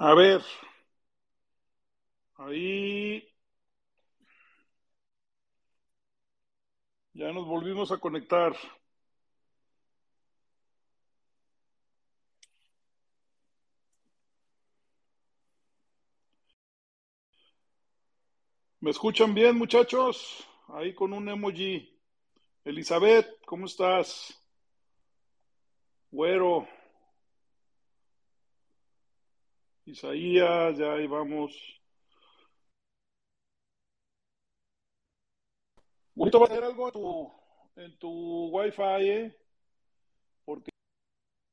A ver, ahí ya nos volvimos a conectar. ¿Me escuchan bien, muchachos? Ahí con un emoji. Elizabeth, ¿cómo estás? Güero. Isaías, ya ahí vamos. Bonito va a hacer algo en tu, en tu Wi-Fi, ¿eh? Porque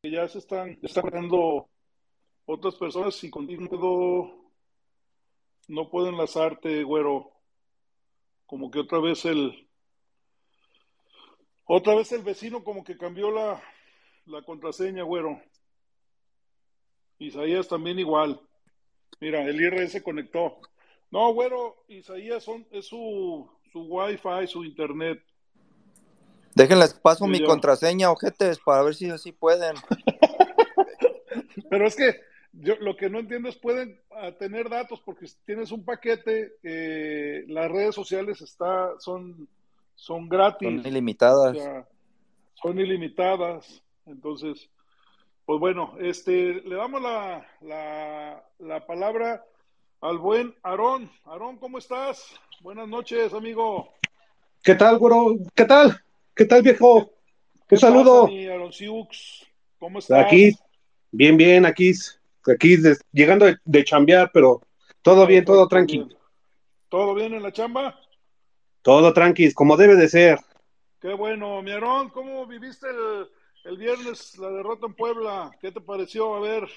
ya se están, ya están otras personas y contigo no puedo enlazarte, güero. Como que otra vez el, otra vez el vecino como que cambió la, la contraseña, güero. Isaías también igual. Mira, el IRS conectó. No, güero, Isaías son, es su, su Wi-Fi, su internet. Déjenles paso mi contraseña, ojetes, para ver si así pueden. Pero es que yo lo que no entiendo es pueden ah, tener datos porque si tienes un paquete, eh, las redes sociales está, son, son gratis. Son ilimitadas. son ilimitadas. Entonces, pues bueno, este, le damos la, la, la palabra al buen Aarón. Aarón, ¿cómo estás? Buenas noches, amigo. ¿Qué tal, güero? ¿Qué tal? ¿Qué tal, viejo? Un saludo. ¿Cómo estás? Aquí, bien, bien, aquí, aquí llegando de, de, chambear, pero todo bien, todo tranquilo. ¿Todo bien en la chamba? Todo tranquilo, como debe de ser. Qué bueno, mi Aarón, ¿cómo viviste el, el viernes la derrota en Puebla? ¿Qué te pareció? A ver,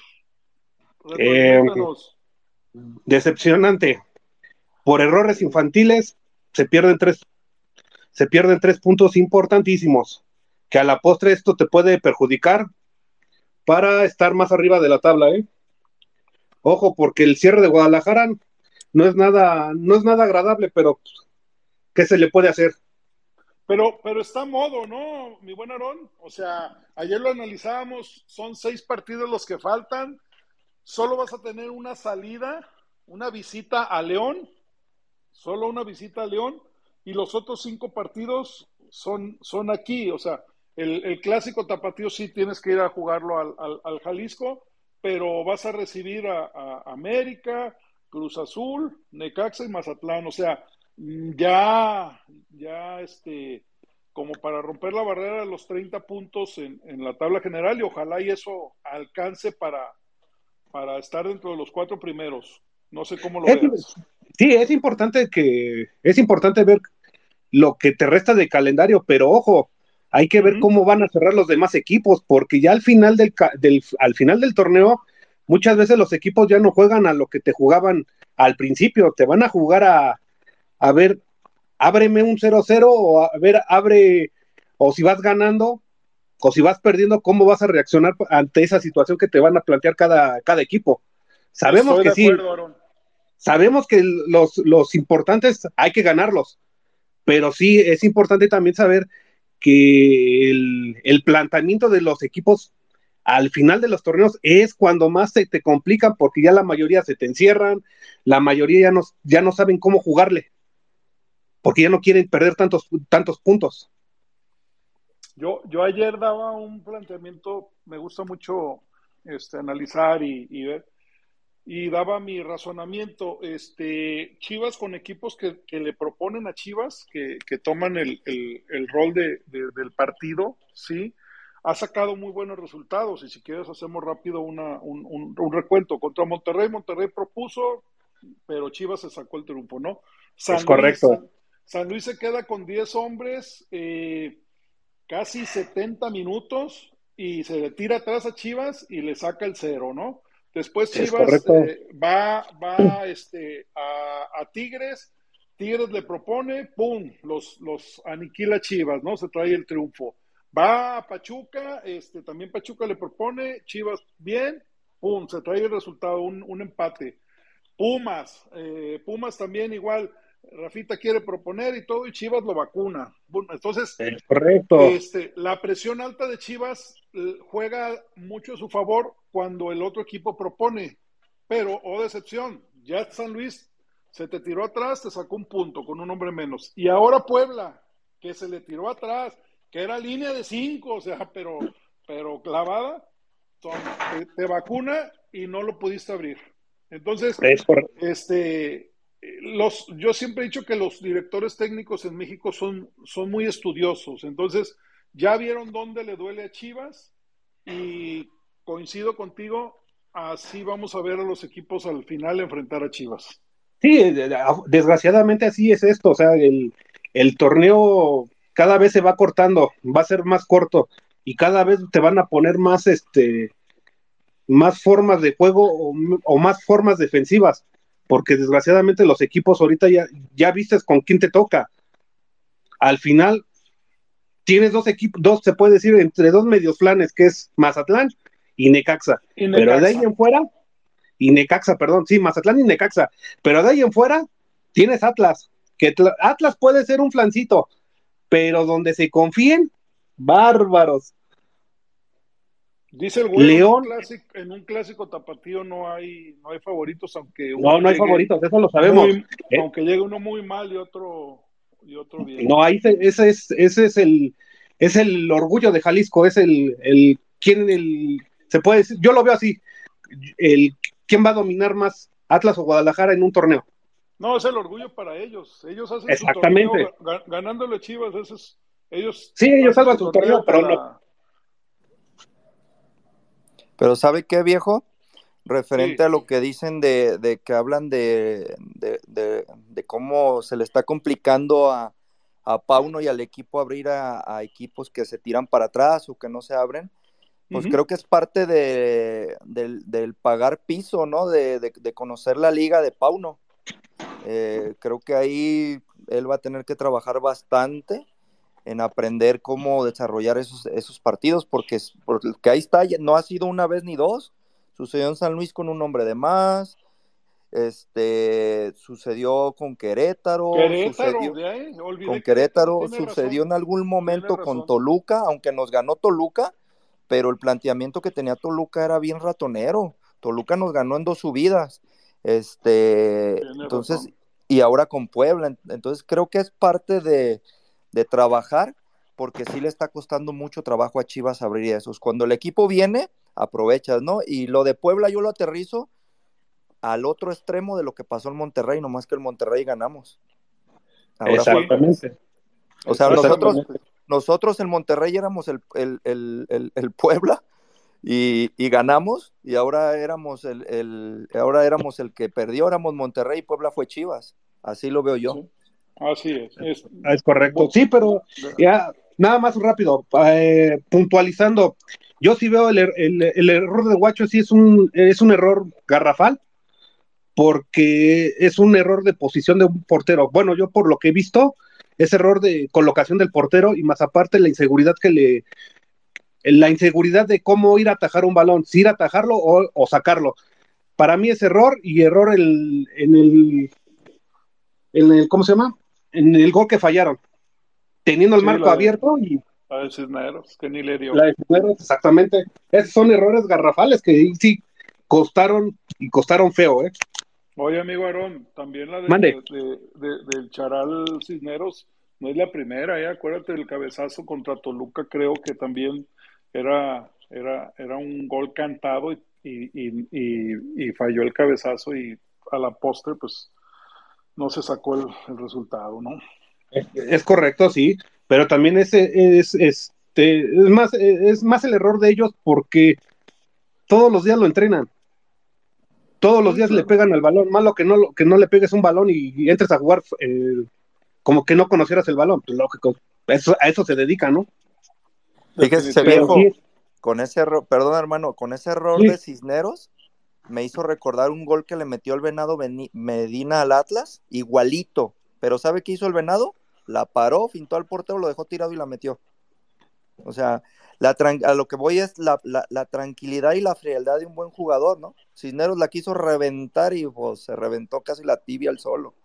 eh, decepcionante. Por errores infantiles se pierden tres, se pierden tres puntos importantísimos, que a la postre esto te puede perjudicar para estar más arriba de la tabla, ¿eh? Ojo, porque el cierre de Guadalajara no es nada, no es nada agradable, pero ¿qué se le puede hacer? Pero, pero está modo, ¿no, mi buen Aarón? O sea, ayer lo analizábamos, son seis partidos los que faltan, solo vas a tener una salida, una visita a León, solo una visita a León, y los otros cinco partidos son, son aquí, o sea, el, clásico tapatío sí tienes que ir a jugarlo al, al, al Jalisco, pero vas a recibir a, a, América, Cruz Azul, Necaxa y Mazatlán, o sea, ya, ya este, como para romper la barrera de los 30 puntos en, en la tabla general y ojalá y eso alcance para, para estar dentro de los cuatro primeros. No sé cómo lo es, veas. Sí, es importante que es importante ver lo que te resta de calendario, pero ojo, hay que ver uh -huh. cómo van a cerrar los demás equipos, porque ya al final del, del, al final del torneo, muchas veces los equipos ya no juegan a lo que te jugaban al principio, te van a jugar a, a ver, ábreme un 0-0 o a ver, abre, o si vas ganando, o si vas perdiendo, cómo vas a reaccionar ante esa situación que te van a plantear cada, cada equipo. Sabemos Estoy que sí, acuerdo, sabemos que los, los importantes hay que ganarlos, pero sí es importante también saber que el, el, planteamiento de los equipos al final de los torneos es cuando más se te complican porque ya la mayoría se te encierran, la mayoría ya no, ya no saben cómo jugarle, porque ya no quieren perder tantos, tantos puntos. Yo, yo ayer daba un planteamiento, me gusta mucho este, analizar y, y ver, y daba mi razonamiento. Este, Chivas con equipos que, que le proponen a Chivas, que, que toman el, el, el rol de, de, del partido, ¿sí? Ha sacado muy buenos resultados y si quieres hacemos rápido una, un, un, un, recuento. Contra Monterrey, Monterrey propuso, pero Chivas se sacó el triunfo, ¿no? San es correcto. Luis, San, Luis se queda con 10 hombres, eh, casi 70 minutos y se le tira atrás a Chivas y le saca el cero, ¿no? Después Chivas eh, va, va este, a, a, Tigres, Tigres le propone, ¡pum! Los, los aniquila Chivas, ¿no? Se trae el triunfo. Va a Pachuca, este, también Pachuca le propone, Chivas bien, ¡pum! Se trae el resultado, un, un empate. Pumas, eh, Pumas también igual, Rafita quiere proponer y todo, y Chivas lo vacuna. Entonces, es correcto. Este, la presión alta de Chivas eh, juega mucho a su favor cuando el otro equipo propone, pero, oh decepción, ya San Luis se te tiró atrás, te sacó un punto con un hombre menos. Y ahora Puebla, que se le tiró atrás, que era línea de cinco, o sea, pero, pero clavada, te, vacuna y no lo pudiste abrir. Entonces, este, los, yo siempre he dicho que los directores técnicos en México son, son muy estudiosos. Entonces, ya vieron dónde le duele a Chivas y coincido contigo, así vamos a ver a los equipos al final enfrentar a Chivas. Sí, desgraciadamente así es esto, o sea, el, el torneo cada vez se va cortando, va a ser más corto y cada vez te van a poner más, este, más formas de juego o, más formas defensivas, porque desgraciadamente los equipos ahorita ya, ya vistes con quién te toca. Al final tienes dos equipos, dos se puede decir entre dos medios planes, que es Mazatlán y Necaxa. Pero de ahí en fuera, y Necaxa, perdón, sí, Mazatlán y Necaxa, pero de ahí en fuera tienes Atlas, que Atlas puede ser un flancito, pero donde se confíen, bárbaros. Dice el güey, León, en un, clásico, tapatío no hay, no hay favoritos, aunque no, no hay favoritos, eso lo sabemos. ¿Eh? Aunque llegue uno muy mal y otro, y otro bien. No, ahí ese es, ese es el, es el orgullo de Jalisco, es el, el quién el, se puede decir, yo lo veo así, el quién va a dominar más, Atlas o Guadalajara en un torneo. No, es el orgullo para ellos. Ellos hacen Exactamente. su torneo ganándole Chivas, es, ellos. Sí, ellos salvan su torneo, pero no pero ¿sabe qué, viejo? Referente a lo que dicen de, que hablan de, de, cómo se le está complicando a, a Pauno y al equipo abrir a, equipos que se tiran para atrás o que no se abren, pues creo que es parte de, del, pagar piso, ¿no? De, conocer la liga de Pauno. Eh, creo que ahí él va a tener que trabajar bastante en aprender cómo desarrollar esos, esos partidos, porque, porque ahí está, no ha sido una vez ni dos. Sucedió en San Luis con un hombre de más, este sucedió con Querétaro, sucedió, con Querétaro, sucedió en algún momento con Toluca, aunque nos ganó Toluca, pero el planteamiento que tenía Toluca era bien ratonero. Toluca nos ganó en dos subidas. Este, entonces, y ahora con Puebla. Entonces creo que es parte de, de trabajar, porque sí le está costando mucho trabajo a Chivas abrir esos. Cuando el equipo viene, aprovechas, ¿no? Y lo de Puebla yo lo aterrizo al otro extremo de lo que pasó en Monterrey, nomás que el Monterrey ganamos. Exactamente. O sea, nosotros, nosotros en Monterrey éramos el, el, Puebla y, ganamos, y ahora éramos el, ahora éramos el que perdió, éramos Monterrey y Puebla fue Chivas. Así lo veo yo. Así es. Es, es correcto. Sí, pero ya, nada más rápido, eh, puntualizando. Yo sí veo er, el, error de Guacho, sí es un, es un error garrafal, porque es un error de posición de un portero. Bueno, yo por lo que he visto, es error de colocación del portero y más aparte la inseguridad que le. La inseguridad de cómo ir a atajar un balón, si ir a atajarlo o, sacarlo. Para mí es error y error en el, en el. ¿Cómo se llama? En el gol que fallaron, teniendo el marco abierto y... La de Cisneros, que ni le dio. La de Cisneros, exactamente. Esos son errores garrafales que sí costaron y costaron feo, ¿eh? Oye, amigo Aarón, también la de, del Charal Cisneros no es la primera, ¿eh? Acuérdate del cabezazo contra Toluca, creo que también era, era, era un gol cantado y, y, y, y falló el cabezazo y a la postre, pues no se sacó el, resultado, ¿no? Es, correcto, sí, pero también ese es, este, es, más, es más el error de ellos porque todos los días lo entrenan. Todos los días le pegan al balón. Malo que no, que no le pegues un balón y, entres a jugar eh, como que no conocieras el balón. Pues lógico, eso, a eso se dedica, ¿no? Fíjese, viejo, con ese error, perdón hermano, con ese error de Cisneros, me hizo recordar un gol que le metió el Venado Medina al Atlas, igualito. Pero ¿sabe qué hizo el Venado? La paró, fintó al portero, lo dejó tirado y la metió. O sea, la a lo que voy es la, tranquilidad y la frialdad de un buen jugador, ¿no? Cisneros la quiso reventar y pues, se reventó casi la tibia al solo.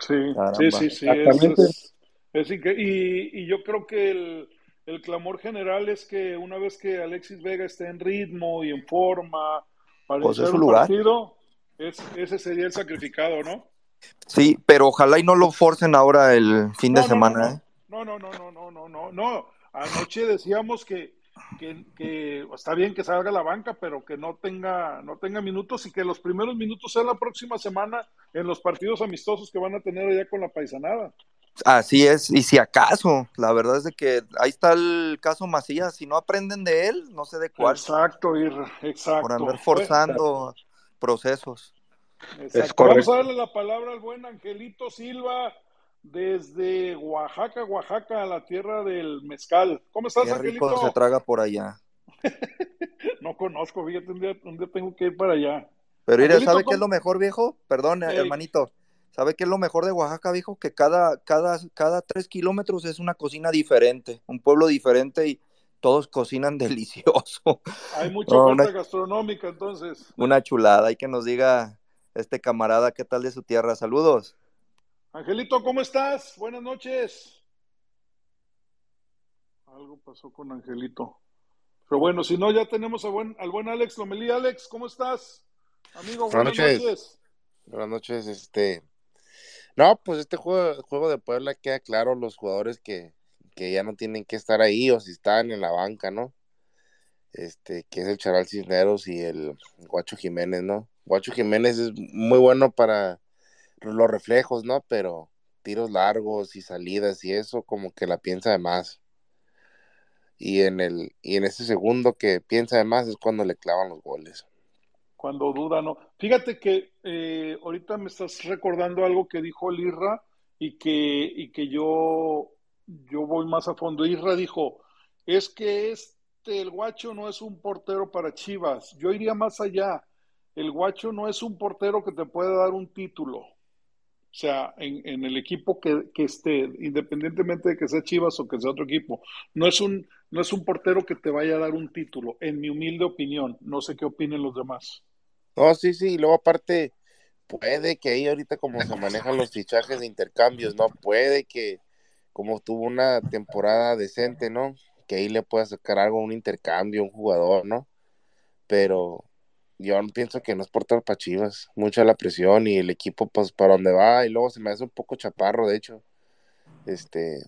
Sí, sí, sí, sí. Es, es, y, y, yo creo que el, el clamor general es que una vez que Alexis Vega esté en ritmo y en forma, para pues su lugar. partido, ese sería el sacrificado, ¿no? Sí, pero ojalá y no lo forcen ahora el fin de semana. No, no, no, no, no, no, no, no. Anoche decíamos que, que, está bien que salga la banca, pero que no tenga, no tenga minutos y que los primeros minutos sean la próxima semana en los partidos amistosos que van a tener allá con la paisanada. Así es, y si acaso, la verdad es de que ahí está el caso Macías, si no aprenden de él, no sé de cuál. Exacto, exacto. Por andar forzando procesos. Vamos a darle la palabra al buen Angelito Silva desde Oaxaca, Oaxaca, a la tierra del mezcal. ¿Cómo estás, Qué rico se traga por allá. no conozco, fíjate, un día, tengo que ir para allá. Pero mire, ¿sabe qué es lo mejor, viejo? Perdón, hermanito. ¿Sabe qué es lo mejor de Oaxaca, viejo? Que cada, cada, cada tres kilómetros es una cocina diferente, un pueblo diferente y todos cocinan delicioso. Hay mucha oferta gastronómica, entonces. Una chulada, hay que nos diga este camarada qué tal de su tierra. Saludos. Angelito, ¿cómo estás? Buenas noches. Algo pasó con Angelito. Pero bueno, si no, ya tenemos buen, al buen Alex Lomelí. Alex, ¿cómo estás? Amigo, buenas, noches. Buenas noches, este. No, pues este juego, juego de Puebla queda claro los jugadores que, que ya no tienen que estar ahí o si están en la banca, ¿no? Este, que es el Charal Cisneros y el Guacho Jiménez, ¿no? Guacho Jiménez es muy bueno para los reflejos, ¿no? Pero tiros largos y salidas y eso como que la piensa de más. Y en el y en ese segundo que piensa de más es cuando le clavan los goles. Cuando duda, no. Fíjate que eh, ahorita me estás recordando algo que dijo Lirra y que, y que yo, yo voy más a fondo. Irra dijo, es que este, el guacho no es un portero para Chivas. Yo iría más allá. El guacho no es un portero que te puede dar un título. O sea, en, el equipo que, esté, independientemente de que sea Chivas o que sea otro equipo, no es, un, no es un portero que te vaya a dar un título, en mi humilde opinión. No sé qué opinen los demás. No, sí, sí, y luego aparte, puede que ahí ahorita como se manejan los fichajes de intercambios, ¿no? Puede que como tuvo una temporada decente, ¿no? Que ahí le pueda sacar algo, un intercambio, un jugador, ¿no? Pero yo pienso que no es portero para Chivas, mucha la presión y el equipo pues para donde va y luego se me hace un poco chaparro, de hecho. Este,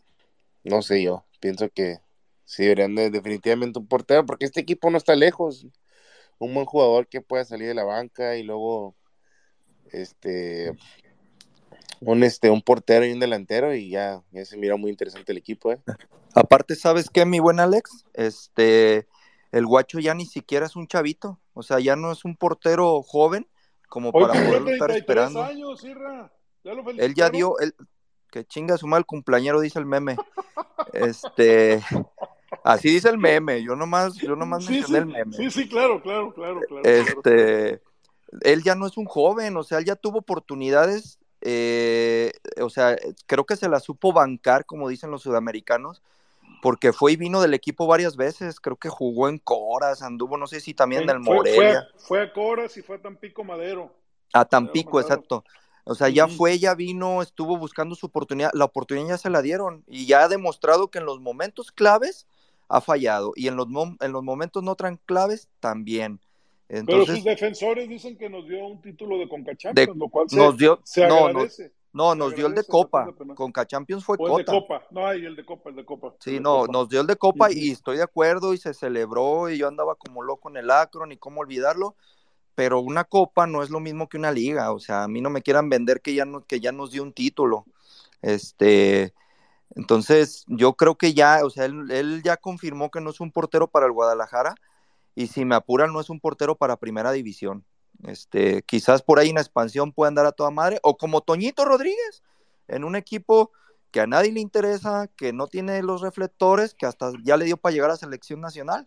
no sé yo, pienso que sí deberían de, definitivamente un portero porque este equipo no está lejos. Un buen jugador que pueda salir de la banca y luego este un este un portero y un delantero y ya, ya se mira muy interesante el equipo, ¿eh? Aparte, ¿sabes qué, mi buen Alex? Este el guacho ya ni siquiera es un chavito, o sea, ya no es un portero joven como para poder estar esperando. Años, él ya dio, el que chinga su mal cumpleañero, dice el meme. este, así dice el meme, yo nomás, yo nomás mencioné el meme. Sí, sí, claro, claro, claro, claro. Este, él ya no es un joven, o sea, él ya tuvo oportunidades, eh, o sea, creo que se la supo bancar, como dicen los sudamericanos, porque fue y vino del equipo varias veces, creo que jugó en Coras, anduvo, no sé si también en el Morelia. Fue, a Coras y fue a Tampico Madero. A Tampico, exacto. O sea, ya fue, ya vino, estuvo buscando su oportunidad, la oportunidad ya se la dieron y ya ha demostrado que en los momentos claves ha fallado y en los, en los momentos no tan claves también. Entonces, Pero sus defensores dicen que nos dio un título de Concachampions, lo cual se, nos dio, agradece. No, nos dio el de Copa. Con Champions fue o el de Copa. No, hay el de Copa, el de Copa. Sí, no, nos dio el de Copa y estoy de acuerdo y se celebró y yo andaba como loco en el Acron y cómo olvidarlo. Pero una Copa no es lo mismo que una liga. O sea, a mí no me quieran vender que ya, no, que ya nos dio un título. Este. Entonces, yo creo que ya, o sea, él, él ya confirmó que no es un portero para el Guadalajara y si me apuran, no es un portero para primera división. Este, quizás por ahí en expansión pueda andar a toda madre, o como Toñito Rodríguez, en un equipo que a nadie le interesa, que no tiene los reflectores, que hasta ya le dio para llegar a selección nacional.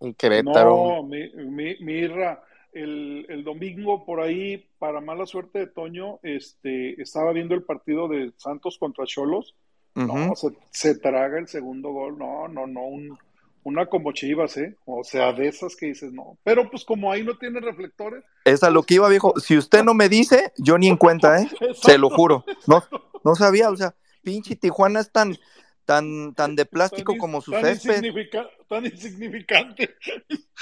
Un No, mi, Mirra, el, domingo por ahí, para mala suerte de Toño, este, estaba viendo el partido de Santos contra Cholos. No, se, se, traga el segundo gol. No, no, no, un, una como Chivas, ¿eh? O sea, de esas que dices, no. Pero pues como ahí no tiene reflectores. Es a lo que iba, viejo. Si usted no me dice, yo ni en cuenta, ¿eh? Se lo juro. No, no sabía, o sea, pinche Tijuana es tan, tan, tan de plástico como su tan césped. tan insignificante.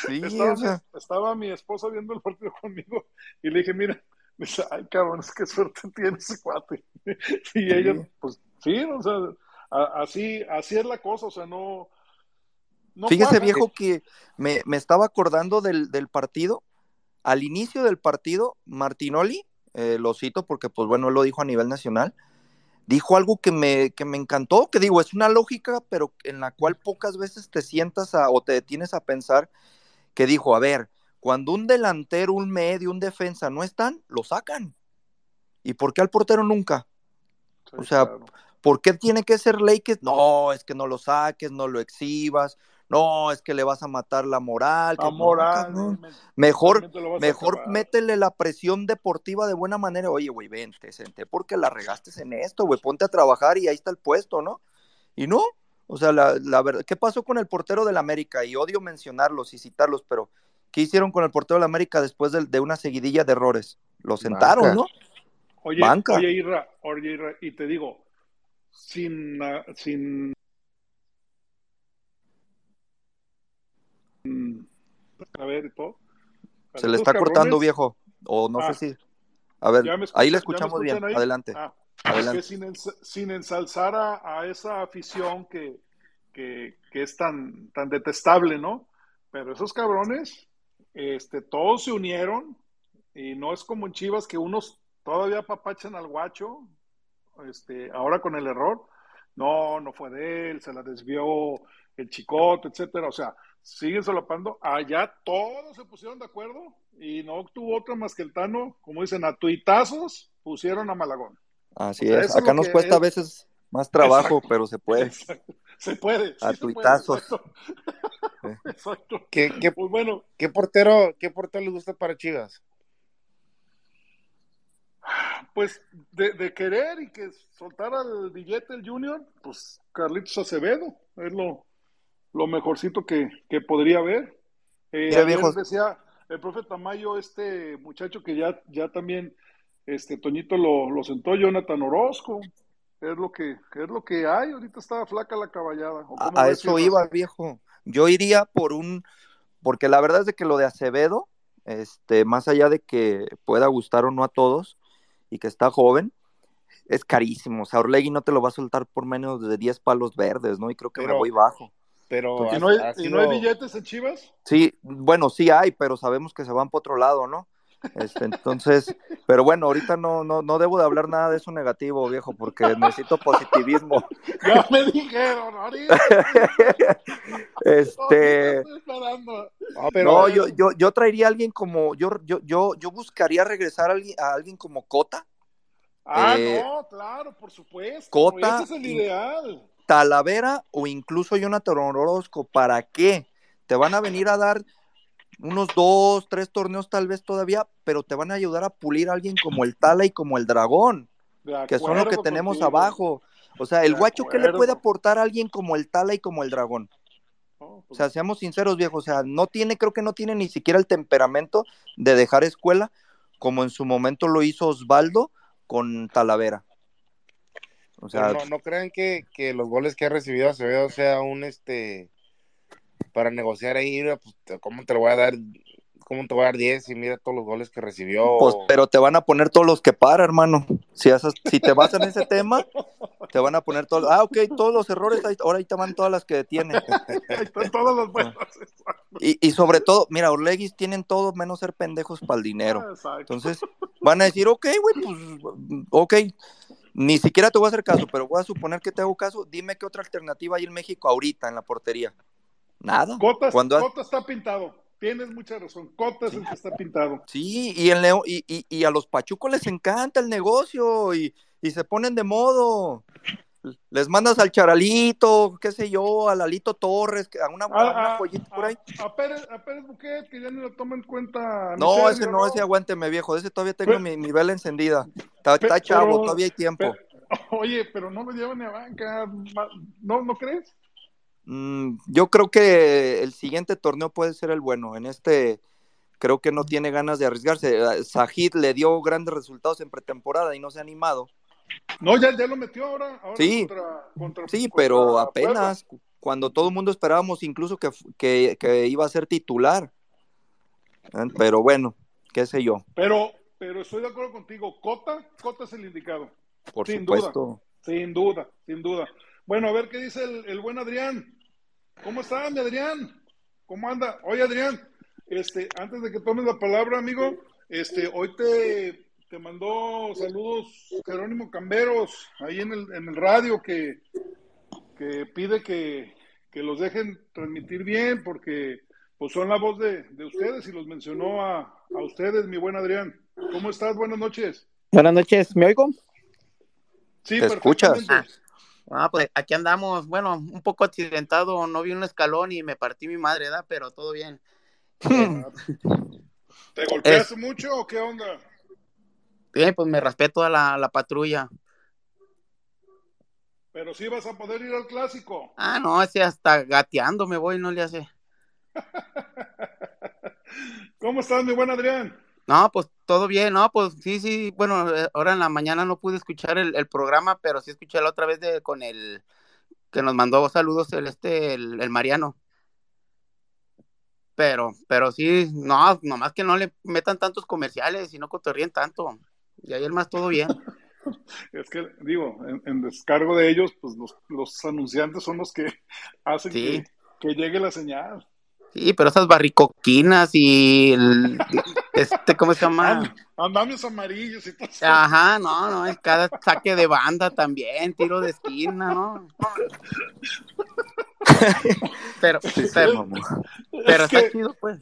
Sí, estaba, o sea... estaba mi esposa viendo el partido conmigo y le dije, mira, Dice, ay, cabrón, es que suerte tiene ese cuate. y ella, pues sí, o sea, así, así es la cosa, o sea, no. Fíjese, viejo, que me, estaba acordando del, partido. Al inicio del partido, Martinoli, eh, lo cito porque, pues bueno, él lo dijo a nivel nacional, dijo algo que me, que me encantó, que digo, es una lógica, pero en la cual pocas veces te sientas o te detienes a pensar, que dijo, a ver, cuando un delantero, un medio, un defensa no están, lo sacan. ¿Y por qué al portero nunca? o sea, ¿por qué tiene que ser ley que no, es que no lo saques, no lo exhibas? No, es que le vas a matar la moral. La moral. mejor, mejor métele la presión deportiva de buena manera. Oye, güey, ven, te senté porque la regaste en esto, güey, ponte a trabajar y ahí está el puesto, ¿no? Y no, o sea, la, la verdad, ¿qué pasó con el portero del América? Y odio mencionarlos y citarlos, pero ¿qué hicieron con el portero del América después de, una seguidilla de errores? Lo sentaron, ¿no? Oye, oye, Irra, oye, Irra, y te digo, sin, sin a ver, todo. Se le está cortando, viejo. O no sé ah. si. A ver, ahí le escuchamos bien. Adelante. Ah, Adelante. sin, ensalzar a, esa afición que, que, es tan, tan detestable, ¿no? Pero esos cabrones, este, todos se unieron y no es como en Chivas que unos todavía papachan al guacho, este, ahora con el error. No, no fue de él, se la desvió el chicote, etcétera. O sea, siguen solapando. Allá todos se pusieron de acuerdo y no tuvo otra más que el Tano, como dicen, a tuitazos pusieron a Malagón. Así es. Acá nos cuesta a veces más trabajo, pero se puede. Se puede. a tuitazos. exacto. ¿Qué, qué, pues bueno. ¿qué, portero, ¿Qué portero le gusta para Chivas? Pues de, querer y que soltara el billete el Junior, pues Carlitos Acevedo, es lo, lo mejorcito que, podría haber. Eh, decía el profe Tamayo, este muchacho que ya, ya también, este Toñito lo, lo sentó, Jonathan Orozco, es lo que, es lo que hay, ahorita estaba flaca la caballada. A, eso iba, viejo. Yo iría por un, porque la verdad es de que lo de Acevedo, este, más allá de que pueda gustar o no a todos, y que está joven, es carísimo. O sea, Orlegui no te lo va a soltar por menos de 10 palos verdes, ¿no? Y creo que me voy bajo. Pero ¿Y no, hay, billetes en Chivas? Sí, bueno, sí hay, pero sabemos que se van por otro lado, ¿no? Este, entonces, pero bueno, ahorita no, no, no debo de hablar nada de eso negativo, viejo, porque necesito positivismo. Ya me dijeron, ahorita. este. No, yo, yo, yo traería a alguien como, yo, yo, yo, yo buscaría regresar a alguien, a alguien como Cota. Ah, eh, no, claro, por supuesto. Cota. Ese es el ideal. Talavera o incluso Jonathan Orozco, ¿para qué? Te van a venir a dar unos dos, tres torneos tal vez todavía, pero te van a ayudar a pulir a alguien como el Tala y como el Dragón, que son lo que tenemos abajo. O sea, el guacho, ¿qué le puede aportar a alguien como el Tala y como el Dragón? o pues sea, seamos sinceros, viejo, o sea, no tiene, creo que no tiene ni siquiera el temperamento de dejar escuela, como en su momento lo hizo Osvaldo con Talavera. O sea, no, no crean que, que, los goles que ha recibido Acevedo sea un este para negociar ahí, pues, ¿cómo te lo voy a dar? ¿Cómo te voy a dar 10 y mira todos los goles que recibió? Pues, pero te van a poner todos los que para, hermano. Si, si te vas en ese tema, te van a poner todos. Ah, ok, todos los errores, ahora ahí te van todas las que detienen. están todos los buenos. Y, y sobre todo, mira, Orlegis tienen todo menos ser pendejos para el dinero. Entonces, van a decir, ok, güey, pues, ok ni siquiera te voy a hacer caso, pero voy a suponer que te hago caso. Dime qué otra alternativa hay en México ahorita en la portería. Nada. Cotas, está pintado. Tienes mucha razón. Cotas es el que está pintado. Sí, y, el y, y, a los pachucos les encanta el negocio y, se ponen de modo. Les mandas al Charalito, qué sé yo, a Lalito Torres, a una, a, por ahí. A, Pérez, a Pérez Buquet, que ya no lo toma en cuenta. No, ese no, ese aguánteme, viejo. Ese todavía tengo mi, mi, vela encendida. Está, chavo, todavía hay tiempo. oye, pero no lo llevan a banca. ¿No, ¿no crees? Mm, yo creo que el siguiente torneo puede ser el bueno. En este creo que no tiene ganas de arriesgarse. Sajid le dio grandes resultados en pretemporada y no se ha animado. No, ya, ya lo metió ahora. sí, sí pero apenas cuando todo el mundo esperábamos incluso que, iba a ser titular. ¿Eh? Pero bueno, qué sé yo. Pero, pero estoy de acuerdo contigo. Cota, Cota es el indicado. Por sin supuesto. duda. Sin duda, sin duda. Bueno, a ver qué dice el, el, buen Adrián. ¿Cómo está, mi Adrián? ¿Cómo anda? Oye, Adrián, este, antes de que tomes la palabra, amigo, este, hoy te, te mandó saludos Jerónimo Camberos, ahí en el, en el radio, que, que pide que, que los dejen transmitir bien, porque pues son la voz de, de ustedes y los mencionó a, a, ustedes, mi buen Adrián. ¿Cómo estás? Buenas noches. Buenas noches, ¿me oigo? Sí, ¿Te escuchas? Ah, pues aquí andamos, bueno, un poco accidentado, no vi un escalón y me partí mi madre, ¿verdad? Pero todo bien. ¿Te golpeaste mucho o qué onda? Bien, pues me raspé toda la, la patrulla. Pero sí vas a poder ir al clásico. Ah, no, ese hasta gateando me voy, no le hace. ¿Cómo estás, mi buen Adrián? No, pues todo bien, no, pues sí, sí, bueno, ahora en la mañana no pude escuchar el, el programa, pero sí escuché la otra vez de, con el que nos mandó saludos el este, el, el Mariano. Pero, pero sí, no, nomás que no le metan tantos comerciales y no cotorríen tanto. Y ayer más todo bien. es que, digo, en, en, descargo de ellos, pues los, los anunciantes son los que hacen sí. que, que llegue la señal. Sí, pero esas barricoquinas y el, este, ¿cómo se llama? Andamios amarillos y todo eso. Ajá, no, no, es cada saque de banda también, tiro de esquina, ¿no? pero, pero, pero es está que, chido, pues.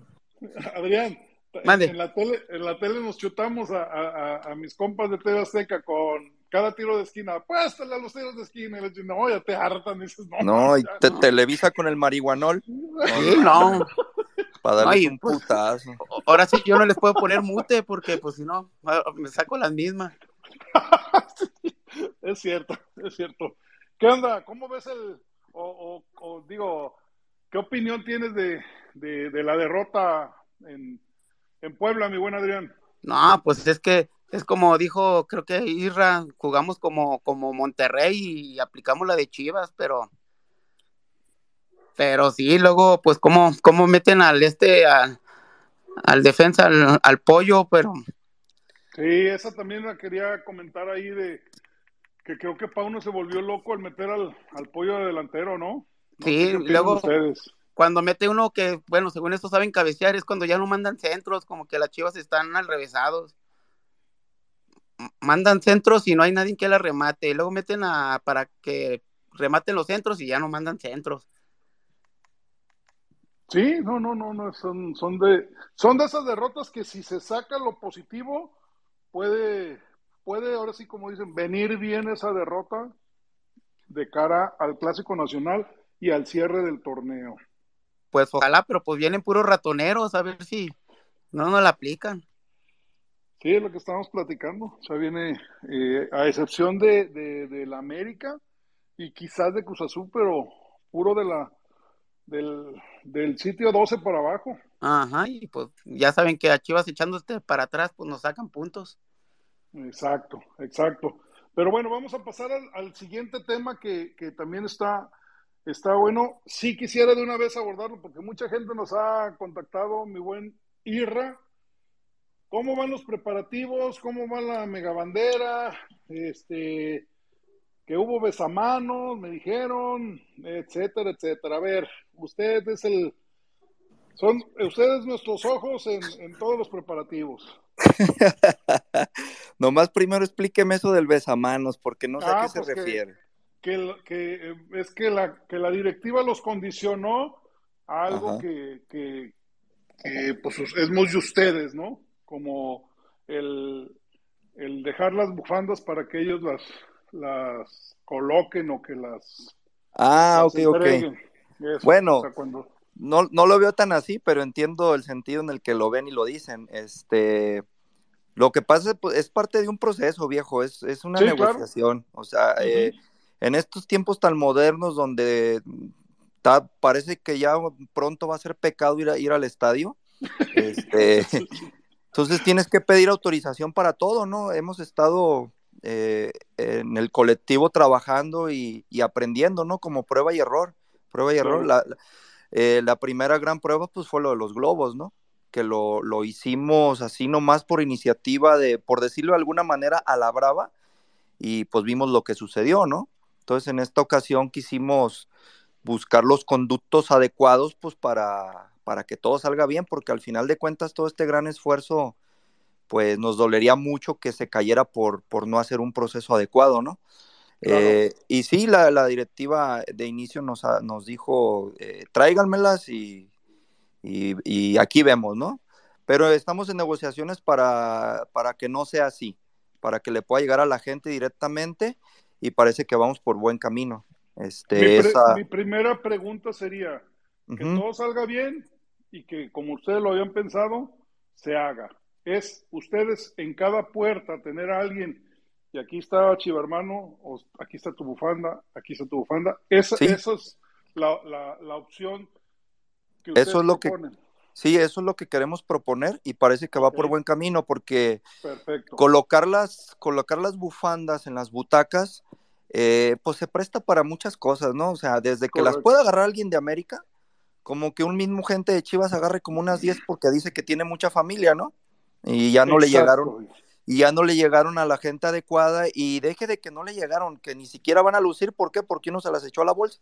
Adrián, Mande. En, la tele, en la tele nos chutamos a, a, a mis compas de TV Azteca con cada tiro de esquina, apuéstale a los tiros de esquina. Y le dicen, no, ya te hartan. Y dices, no, no, y te no. televisa con el marihuanol. Sí, no. Para darles Ay, un pues, putazo. Ahora sí yo no les puedo poner mute porque, pues, si no, me saco las mismas. sí, es cierto, es cierto. ¿Qué onda? ¿Cómo ves el, o, o, o digo, qué opinión tienes de, de, de la derrota en, en Puebla, mi buen Adrián? No, pues es que es como dijo, creo que Irra, jugamos como, como Monterrey y aplicamos la de Chivas, pero pero sí, luego, pues, cómo, cómo meten al este, al, al defensa, al, al, pollo, pero. Sí, esa también la quería comentar ahí de que creo que Pauno se volvió loco al meter al, al pollo de delantero, ¿no? no sí, luego. Ustedes. Cuando mete uno que, bueno, según esto saben cabecear, es cuando ya no mandan centros, como que las chivas están al revesados. Mandan centros y no hay nadie que la remate. Y luego meten a para que rematen los centros y ya no mandan centros. Sí, no, no, no, no, son, son de, son de esas derrotas que si se saca lo positivo, puede, puede, ahora sí como dicen, venir bien esa derrota de cara al Clásico Nacional y al cierre del torneo. Pues ojalá, pero pues vienen puros ratoneros, a ver si no nos la aplican. Sí, lo que estamos platicando. O sea, viene, eh, a excepción de, de, de la América y quizás de Cruz Azul, pero puro de la, del, del sitio 12 para abajo. Ajá, y pues ya saben que a Chivas echando este para atrás, pues nos sacan puntos. Exacto, exacto. Pero bueno, vamos a pasar al, al siguiente tema que, que, también está, está bueno. Sí quisiera de una vez abordarlo porque mucha gente nos ha contactado, mi buen Irra. ¿Cómo van los preparativos? ¿Cómo va la megabandera? Este, que hubo besamanos, me dijeron, etcétera, etcétera. A ver, usted es el, son ustedes nuestros ojos en, en todos los preparativos. Nomás primero explíqueme eso del besamanos, porque no sé ah, a qué pues se refiere. Que, que, que, es que la, que la directiva los condicionó a algo que, que, que, pues es muy de ustedes, ¿no? Como el, el dejar las bufandas para que ellos las, las coloquen o que las... Ah, las ok, entreguen. ok. Eso, bueno, o sea, cuando... no, no lo veo tan así, pero entiendo el sentido en el que lo ven y lo dicen. Este, lo que pasa es, pues, es parte de un proceso, viejo, es, es una sí, negociación. Claro. O sea, uh -huh. eh, en estos tiempos tan modernos donde ta, parece que ya pronto va a ser pecado ir, a, ir al estadio, este, entonces tienes que pedir autorización para todo, ¿no? Hemos estado eh, en el colectivo trabajando y, y, aprendiendo, ¿no? Como prueba y error, prueba y error. La, la, eh, la, primera gran prueba, pues, fue lo de los globos, ¿no? que lo, lo, hicimos así nomás por iniciativa de, por decirlo de alguna manera, a la brava, y pues vimos lo que sucedió, ¿no? Entonces en esta ocasión quisimos buscar los conductos adecuados, pues para, para que todo salga bien, porque al final de cuentas todo este gran esfuerzo, pues nos dolería mucho que se cayera por, por no hacer un proceso adecuado, ¿no? Eh, y sí, la, la, directiva de inicio nos, nos dijo, eh, tráiganmelas y, y, y, aquí vemos, ¿no? Pero estamos en negociaciones para, para que no sea así, para que le pueda llegar a la gente directamente y parece que vamos por buen camino. Este, mi, esa... mi primera pregunta sería, que uh -huh. todo salga bien y que como ustedes lo habían pensado, se haga. Es ustedes en cada puerta tener a alguien y aquí está Chivarmano, o aquí está tu bufanda, aquí está tu bufanda. Esa, Sí. Eso es la, la, la opción que Eso ustedes es lo que- proponen. Sí, eso es lo que queremos proponer y parece que va por buen camino porque Perfecto. colocar las, colocar las bufandas en las butacas, eh, pues se presta para muchas cosas, ¿no? O sea, desde que las pueda agarrar alguien de América, como que un mismo gente de Chivas agarre como unas 10 porque dice que tiene mucha familia, ¿no? Y ya no le llegaron, y ya no le llegaron a la gente adecuada y deje de que no le llegaron, que ni siquiera van a lucir, ¿por qué? Porque uno se las echó a la bolsa.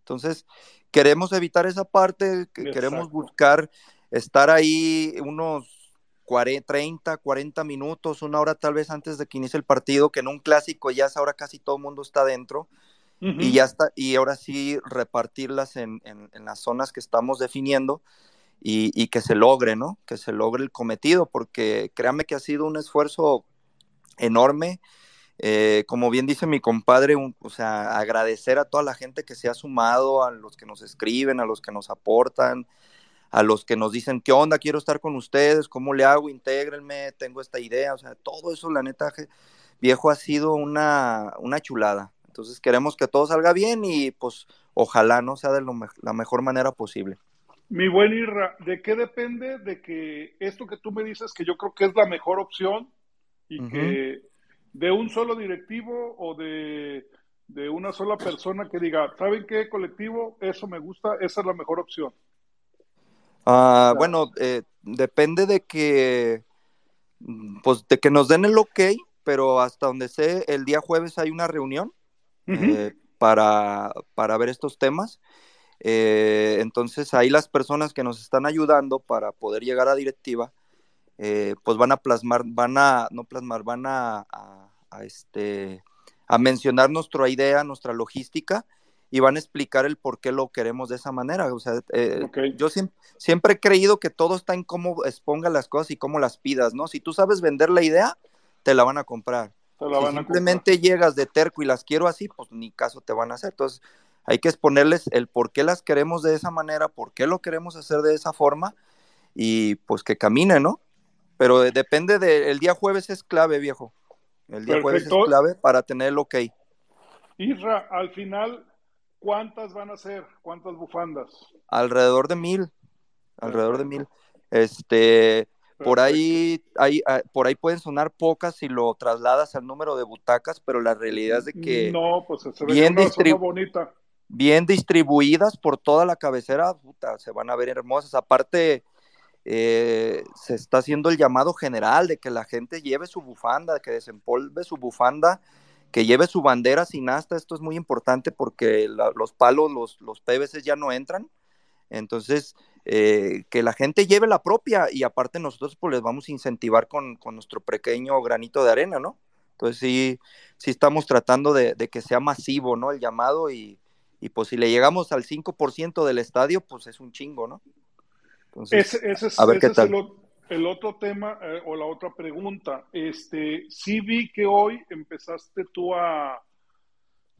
Entonces, queremos evitar esa parte, que queremos buscar estar ahí unos 40, 30, 40 minutos, una hora tal vez antes de que inicie el partido, que en un clásico ya es ahora casi todo el mundo está dentro Y ya está, y ahora sí repartirlas en, en- las zonas que estamos definiendo y, y que se logre, ¿no? Que se logre el cometido, porque créanme que ha sido un esfuerzo enorme. Eh, como bien dice mi compadre, o sea, agradecer a toda la gente que se ha sumado, a los que nos escriben, a los que nos aportan, a los que nos dicen, ¿qué onda? Quiero estar con ustedes, ¿cómo le hago? Intégrenme, tengo esta idea, o sea, todo eso, la neta, viejo, ha sido una, una chulada. Entonces queremos que todo salga bien y pues ojalá no sea de lo me- la mejor manera posible. Mi buen Irra, ¿de qué depende de que esto que tú me dices, que yo creo que es la mejor opción y que de un solo directivo o de, de una sola persona que diga, ¿saben qué colectivo? Eso me gusta, esa es la mejor opción. Ah, bueno, eh, depende de que, pues de que nos den el ok, pero hasta donde sé, el día jueves hay una reunión Eh, para, para ver estos temas. Eh, entonces ahí las personas que nos están ayudando para poder llegar a directiva, eh, pues van a plasmar, van a, no plasmar, van a, a- a, este, a mencionar nuestra idea, nuestra logística y van a explicar el por qué lo queremos de esa manera. O sea, eh, yo siem- siempre he creído que todo está en cómo exponga las cosas y cómo las pidas, ¿no? Si tú sabes vender la idea, te la van a comprar. Si simplemente llegas de terco y las quiero así, pues ni caso te van a hacer. Entonces, hay que exponerles el por qué las queremos de esa manera, por qué lo queremos hacer de esa forma y pues que camine, ¿no? Pero depende de, el día jueves es clave, viejo. El día jueves es clave para tener el ok. Isra, al final, ¿cuántas van a ser? ¿Cuántas bufandas? Alrededor de mil, alrededor de mil. Este, por Perfecto. ahí, hay, ah, por ahí pueden sonar pocas si lo trasladas al número de butacas, pero la realidad es de que No, pues se ve bien una zona distribu- bonita. bien distribuidas por toda la cabecera, puta, se van a ver hermosas. Aparte, eh, se está haciendo el llamado general de que la gente lleve su bufanda, que desempolve su bufanda, que lleve su bandera sin asta. Esto es muy importante porque la- los palos, los, los PVC ya no entran. Entonces, eh, que la gente lleve la propia y aparte nosotros pues les vamos a incentivar con, con nuestro pequeño granito de arena, ¿no? Entonces sí, sí estamos tratando de, de que sea masivo, ¿no? El llamado y, y pues si le llegamos al 5% del estadio, pues es un chingo, ¿no? Entonces, Ese, ese es, a ver ese qué es tal. el otro tema eh, o la otra pregunta. Este, sí vi que hoy empezaste tú a,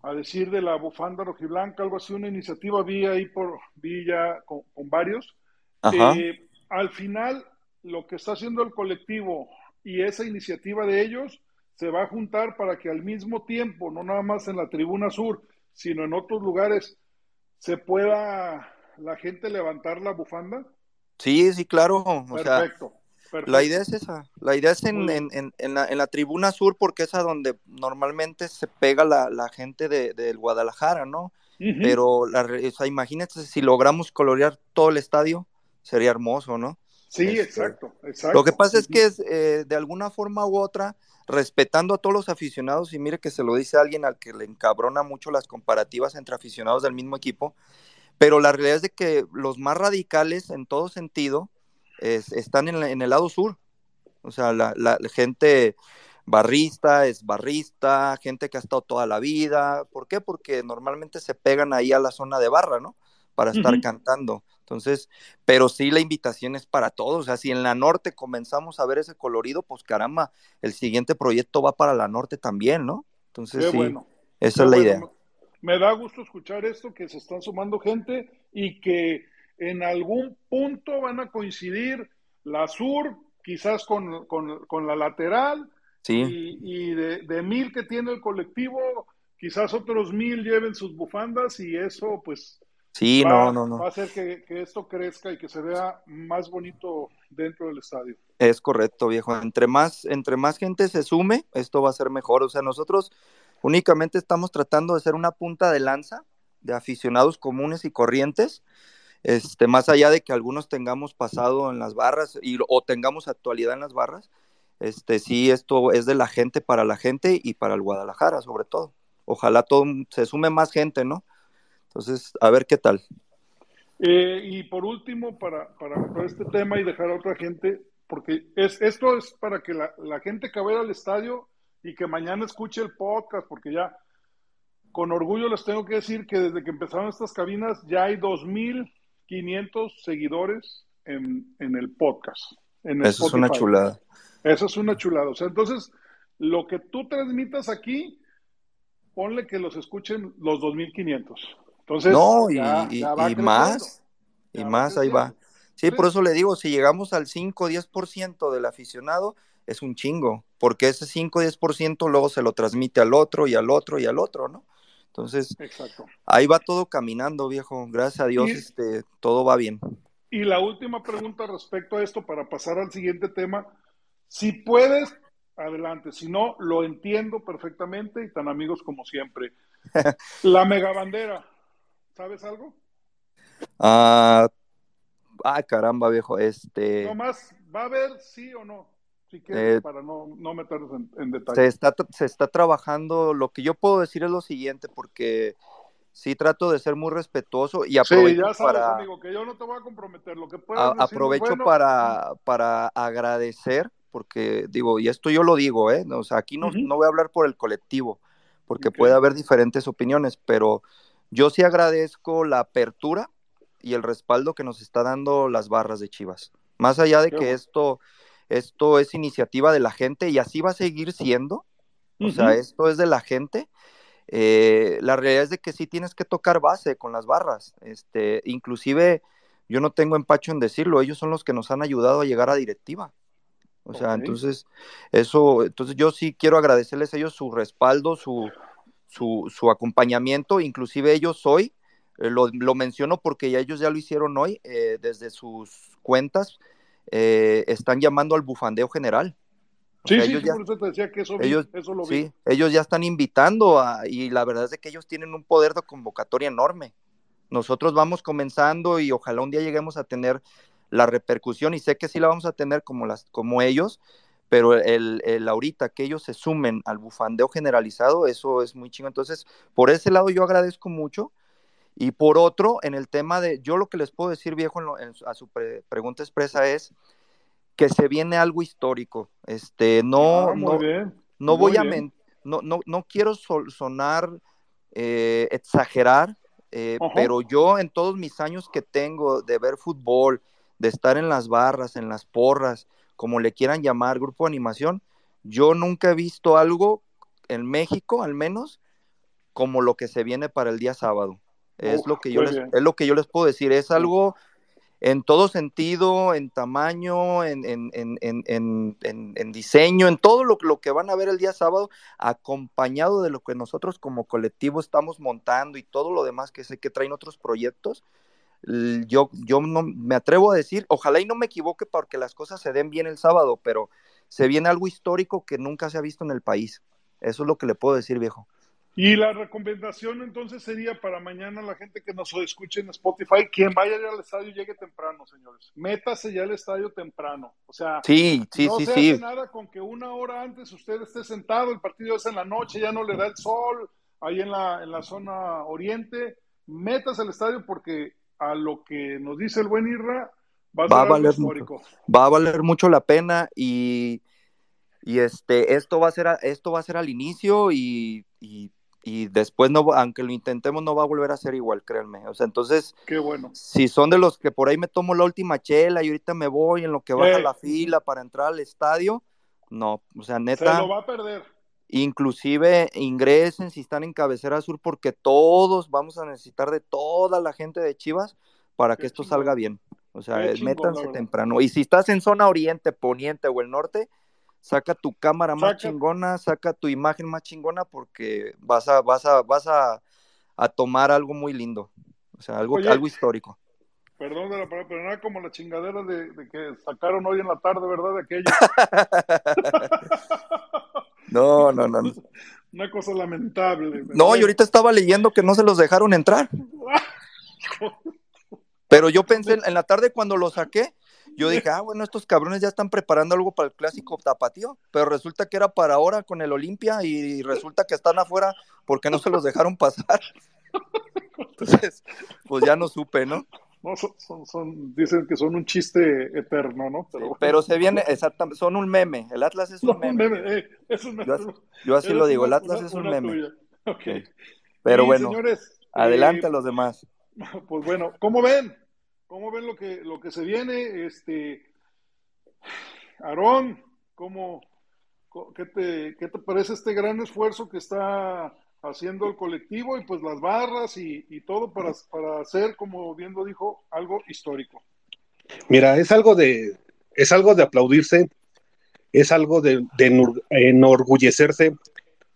a decir de la bufanda rojiblanca, algo así, una iniciativa vi ahí por, vi ya con, con varios. Ajá. Eh, al final, lo que está haciendo el colectivo y esa iniciativa de ellos se va a juntar para que al mismo tiempo, no nada más en la tribuna sur, sino en otros lugares, se pueda la gente levantar la bufanda. Sí, sí, claro. O sea, Perfecto, la idea es esa. La idea es en, en, en, en la, en la tribuna sur porque es a donde normalmente se pega la, la gente de, del Guadalajara, ¿no? Pero la, o sea, imagínate si logramos colorear todo el estadio, sería hermoso, ¿no? Sí, Este, exacto, exacto. Lo que pasa es que es, eh, de alguna forma u otra, respetando a todos los aficionados, y mire que se lo dice alguien al que le encabrona mucho las comparativas entre aficionados del mismo equipo, pero la realidad es de que los más radicales en todo sentido es- están en, la- en el lado sur. O sea, la, la- la gente barrista es barrista, gente que ha estado toda la vida. ¿Por qué? Porque normalmente se pegan ahí a la zona de barra, ¿no? Para estar cantando. Entonces, pero sí la invitación es para todos. O sea, si en la norte comenzamos a ver ese colorido, pues caramba, el siguiente proyecto va para la norte también, ¿no? Entonces, Qué sí, bueno. esa Qué es la bueno. idea. Me da gusto escuchar esto, que se están sumando gente y que en algún punto van a coincidir la sur, quizás con, con- con la lateral, Sí, y, y de, de mil que tiene el colectivo, quizás otros mil lleven sus bufandas y eso pues sí, va, no, no, no. va a hacer que, que esto crezca y que se vea más bonito dentro del estadio. Es correcto, viejo. Entre más, entre más gente se sume, esto va a ser mejor. O sea, nosotros únicamente estamos tratando de ser una punta de lanza de aficionados comunes y corrientes, este, más allá de que algunos tengamos pasado en las barras y, o tengamos actualidad en las barras, este, sí, esto es de la gente para la gente y para el Guadalajara, sobre todo. Ojalá todo se sume más gente, ¿no? Entonces, a ver qué tal. Eh, y por último, para, para este tema y dejar a otra gente, porque es, esto es para que la, la gente que al estadio y que mañana escuche el podcast, porque ya con orgullo les tengo que decir que desde que empezaron estas cabinas ya hay 2.500 seguidores en, en el podcast. En Eso es una chulada. Eso es una chulada. O sea, entonces, lo que tú transmitas aquí, ponle que los escuchen los 2.500. Entonces, No, y, ya- ya más, y Ya más, ahí va. Sí, por eso le digo, si llegamos al 5-10% del aficionado, es un chingo, porque ese 5-10% luego se lo transmite al otro y al otro y al otro, ¿no? Entonces, Exacto. ahí va todo caminando, viejo. Gracias a Dios, Y- este, todo va bien. Y la última pregunta respecto a esto, para pasar al siguiente tema. Si puedes, adelante. Si no, lo entiendo perfectamente y tan amigos como siempre. La megabandera, ¿sabes algo? Ah, ah, caramba, viejo, este, Nomás, ¿va a haber sí o no? Si quieres, Eh, para no, no meternos en, en se detalle. está, se está trabajando, lo que yo puedo decir es lo siguiente, porque sí trato de ser muy respetuoso y Sí, aprovecho ya sabes, para... amigo, que yo no te voy a comprometer. Lo que puedas A- aprovecho bueno. para, para agradecer, porque digo, y esto yo lo digo, ¿eh? O sea, aquí no, no voy a hablar por el colectivo, porque puede haber diferentes opiniones, pero yo sí agradezco la apertura y el respaldo que nos está dando las barras de Chivas. Más allá de Qué que bueno. esto, esto es iniciativa de la gente y así va a seguir siendo, o sea, esto es de la gente. eh, la realidad es de que sí tienes que tocar base con las barras. Este, inclusive yo no tengo empacho en decirlo, ellos son los que nos han ayudado a llegar a directiva. O sea, entonces, eso, entonces yo sí quiero agradecerles a ellos su respaldo, su, su, su acompañamiento, inclusive ellos hoy, eh, lo, lo menciono porque ya ellos ya lo hicieron hoy, eh, desde sus cuentas, eh, están llamando al bufandeo general. O Sí, sea, sí, ellos sí, ya- por eso te decía que eso, vi, ellos, eso lo vi. sí, ellos ya están invitando a- y la verdad es que ellos tienen un poder de convocatoria enorme. Nosotros vamos comenzando y ojalá un día lleguemos a tener la repercusión y sé que sí la vamos a tener como, las, como ellos, pero el, el ahorita que ellos se sumen al bufandeo generalizado, eso es muy chingo. Entonces, por ese lado yo agradezco mucho. Y por otro, en el tema de, yo lo que les puedo decir, viejo, en lo- en- a su pre- pregunta expresa es que se viene algo histórico. Este, no, Ah, no, no voy a no, no, no quiero sol- sonar, eh, exagerar, eh, pero yo en todos mis años que tengo de ver fútbol, de estar en las barras, en las porras, como le quieran llamar, grupo de animación, yo nunca he visto algo en México, al menos, como lo que se viene para el día sábado. Es lo que yo les, es lo que yo les puedo decir, es algo en todo sentido, en tamaño, en, en, en, en, diseño, en todo lo, lo que van a ver el día sábado, acompañado de lo que nosotros como colectivo estamos montando y todo lo demás que sé que traen otros proyectos. Yo, yo no me atrevo a decir, ojalá y no me equivoque porque las cosas se den bien el sábado, pero se viene algo histórico que nunca se ha visto en el país. Eso es lo que le puedo decir, viejo. Y la recomendación entonces sería para mañana la gente que nos escuche en Spotify, quien vaya al estadio llegue temprano, señores. Métase ya al estadio temprano. O sea, sí, sí, no sí, se sí. hace nada con que una hora antes usted esté sentado, el partido es en la noche, ya no le da el sol, ahí en la, en la zona oriente. Métase al estadio porque a lo que nos dice el buen Irra, va a, Va a ser valer histórico. Va a valer mucho la pena y, y este, esto va a ser, a- esto va a ser al inicio y, y, y después no, aunque lo intentemos, no va a volver a ser igual, créanme. O sea, entonces, Qué bueno. si son de los que por ahí me tomo la última chela y ahorita me voy en lo que baja Eh. la fila para entrar al estadio, no, o sea, Se neta, lo va a perder. inclusive ingresen si están en cabecera sur porque todos vamos a necesitar de toda la gente de Chivas para Qué que esto chingón. salga bien. O sea, Qué eh, chingón, métanse temprano. Y si estás en zona oriente, poniente o el norte, saca tu cámara más chingona, saca tu imagen más chingona porque vas a, vas a, vas a, a tomar algo muy lindo. O sea, algo, Oye. algo histórico. Perdón de la palabra, pero nada como la chingadera de, de que sacaron hoy en la tarde, ¿verdad? De aquello. No, no, no. No, Una cosa lamentable. No, y ahorita estaba leyendo que no se los dejaron entrar. Pero yo pensé en la tarde cuando lo saqué, yo dije, ah, bueno, estos cabrones ya están preparando algo para el clásico tapatío, pero resulta que era para ahora con el Olimpia y resulta que están afuera porque no se los dejaron pasar. Entonces, pues ya no supe, ¿no? No, son, son, son- dicen que son un chiste eterno, ¿no? Pero, Pero se viene, exactamente, son un meme, el Atlas es No, un meme. meme, eh, es un Yo meme. así- Yo así lo digo, el Atlas una- es un meme. tuya. Ok. Sí. Pero Y, bueno, señores, adelante eh, a los demás. Pues bueno, ¿cómo ven? ¿Cómo ven lo que, lo que se viene? Este, Aarón, ¿cómo, qué, te, ¿qué te parece este gran esfuerzo que está haciendo el colectivo y pues las barras y, y todo para, para hacer, como bien lo dijo, algo histórico? Mira, es algo de, es algo de aplaudirse, es algo de, de enor- enorgullecerse,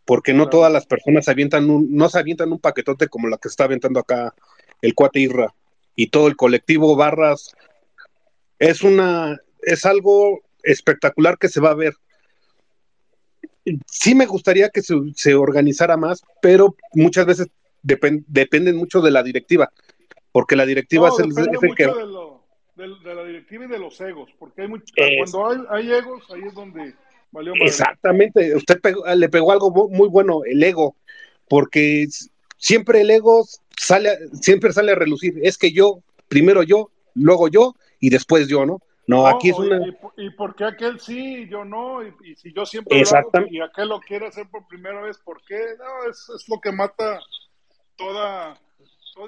porque no Claro. todas las personas se avientan un, no se avientan un paquetote como la que está aventando acá el cuate Irra y todo el colectivo Barras. Es una, es algo espectacular que se va a ver. Sí me gustaría que se, se organizara más, pero muchas veces depen- dependen mucho de la directiva, porque la directiva No, es el, es el que... de, lo- de la directiva y de los egos, porque hay mucho, Es- cuando hay, hay egos, ahí es donde valió madre. Exactamente, usted pegó- le pegó algo mu- muy bueno, el ego, porque siempre el ego sale, a- siempre sale a relucir. Es que yo, primero yo, luego yo y después yo, ¿no? No, No, aquí es una. y, y por qué aquel sí y yo no? Y, y si yo siempre lo hago Exactamente. y aquel lo quiere hacer por primera vez, ¿por qué? No, es, es lo que mata toda...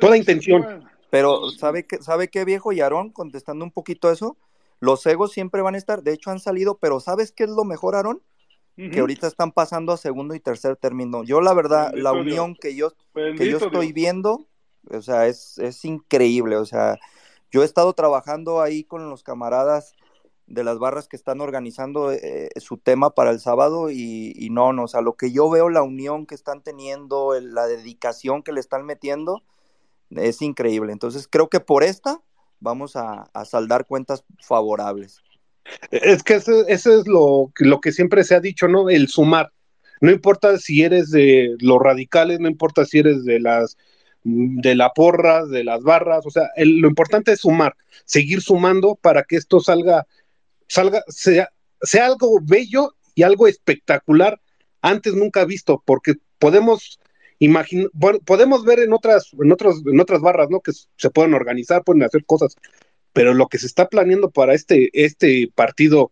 Toda intención. Pero ¿sabe qué, ¿sabe qué viejo y Aarón? Contestando un poquito eso, los egos siempre van a estar, de hecho han salido, pero ¿sabes qué es lo mejor, Aarón? Que ahorita están pasando a segundo y tercer término. Yo la verdad, Bendito la Dios. unión que yo, que yo estoy Dios. viendo, o sea, es, es increíble, o sea, yo he estado trabajando ahí con los camaradas de las barras que están organizando eh, su tema para el sábado y, y no, no, o sea, lo que yo veo, la unión que están teniendo, el- la dedicación que le están metiendo, es increíble. Entonces creo que por esta vamos a, a saldar cuentas favorables. Es que eso, es lo, lo que siempre se ha dicho, ¿no? El sumar. No importa si eres de los radicales, no importa si eres de las de la porra, de las barras, o sea, el- lo importante es sumar, seguir sumando para que esto salga, salga, sea, sea algo bello y algo espectacular antes nunca visto, porque podemos imaginar, podemos ver en otras, en otros, en otras barras, ¿no? Que se pueden organizar, pueden hacer cosas, pero lo que se está planeando para este, este partido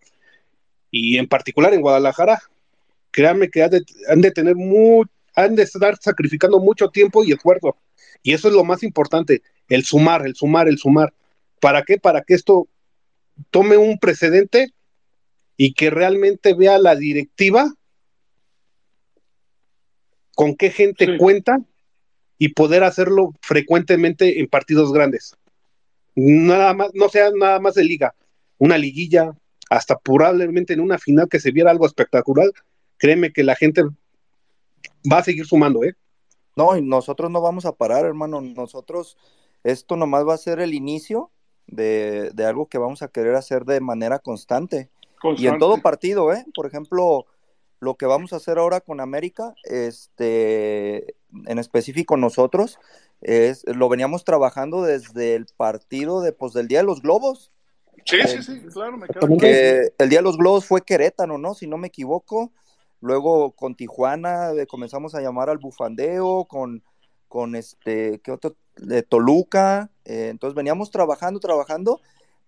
y en particular en Guadalajara, créanme que han de, han de tener muy, han de estar sacrificando mucho tiempo y esfuerzo. Y eso es lo más importante, el sumar, el sumar, el sumar. ¿Para qué? Para que esto tome un precedente y que realmente vea la directiva con qué gente Sí. cuenta y poder hacerlo frecuentemente en partidos grandes. Nada más, no sea nada más de liga, una liguilla, hasta probablemente en una final que se viera algo espectacular, créeme que la gente va a seguir sumando, ¿eh? No, y nosotros no vamos a parar, hermano. Nosotros, esto nomás va a ser el inicio de, de algo que vamos a querer hacer de manera constante. Y en Constante. todo partido, ¿eh? Por ejemplo, lo que vamos a hacer ahora con América, este, en específico nosotros, es, lo veníamos trabajando desde el partido de, pues, del Día de los Globos. Sí, sí, sí, claro, me quedo. Que el Día de los Globos fue Querétaro, ¿no? Si no me equivoco. Luego con Tijuana eh, comenzamos a llamar al bufandeo, con, con este, ¿qué otro? De Toluca. Eh, entonces veníamos trabajando, trabajando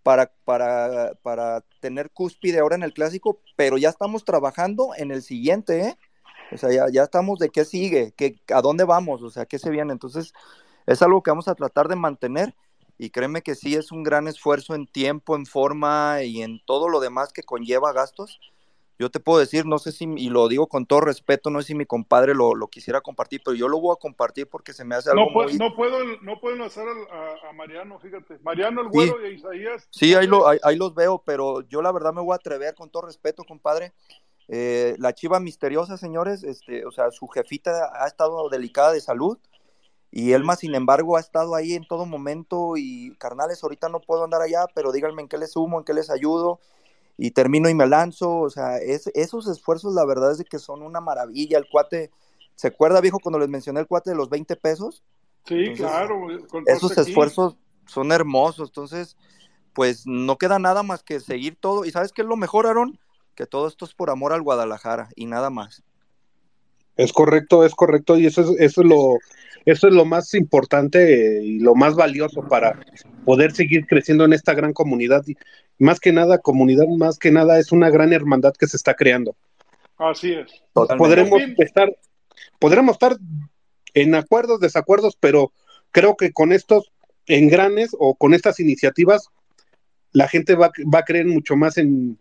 para, para, para tener cúspide ahora en el clásico, pero ya estamos trabajando en el siguiente, ¿eh? O sea, ya, ya estamos de qué sigue, qué, a dónde vamos, o sea, qué se viene. Entonces, es algo que vamos a tratar de mantener y créeme que sí es un gran esfuerzo en tiempo, en forma y en todo lo demás que conlleva gastos, yo te puedo decir, no sé si, y lo digo con todo respeto, no sé si mi compadre lo, lo quisiera compartir, pero yo lo voy a compartir porque se me hace algo no, puedo, muy... no, puedo, no pueden hacer a, a, Mariano, fíjate. Mariano, el güero sí. y Isaías. Sí, ahí, lo, ahí, ahí, los veo, pero yo la verdad me voy a atrever con todo respeto, compadre. Eh, la chiva misteriosa, señores, este, o sea, su jefita ha estado delicada de salud y Elma, sin embargo, ha estado ahí en todo momento y carnales, ahorita no puedo andar allá, pero díganme en qué les sumo, en qué les ayudo y termino y me lanzo, o sea, es, esos esfuerzos la verdad es de que son una maravilla, el cuate, ¿se acuerda viejo cuando les mencioné el cuate de los 20 pesos? Sí, entonces, claro. Esos esfuerzos son hermosos, entonces, pues no queda nada más que seguir todo, y ¿sabes qué es lo mejor, Aaron? Que todo esto es por amor al Guadalajara y nada más. Es correcto, es correcto, y eso es, eso es lo, eso es lo más importante y lo más valioso para poder seguir creciendo en esta gran comunidad. Más que nada, comunidad, más que nada es una gran hermandad que se está creando. Así es. Totalmente. Podremos estar, podremos estar en acuerdos, desacuerdos, pero creo que con estos engranes o con estas iniciativas, la gente va, va a creer mucho más en,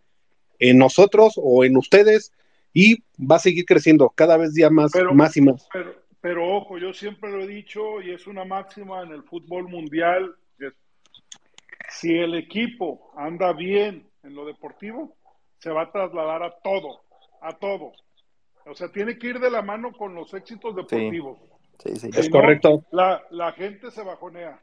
en nosotros o en ustedes y va a seguir creciendo cada vez día más, pero, más y más. Pero, pero, ojo, yo siempre lo he dicho y es una máxima en el fútbol mundial. Si el equipo anda bien en lo deportivo, se va a trasladar a todo, a todo. O sea, tiene que ir de la mano con los éxitos deportivos. Sí, sí, sí. Si es no, correcto. La, la, gente se bajonea.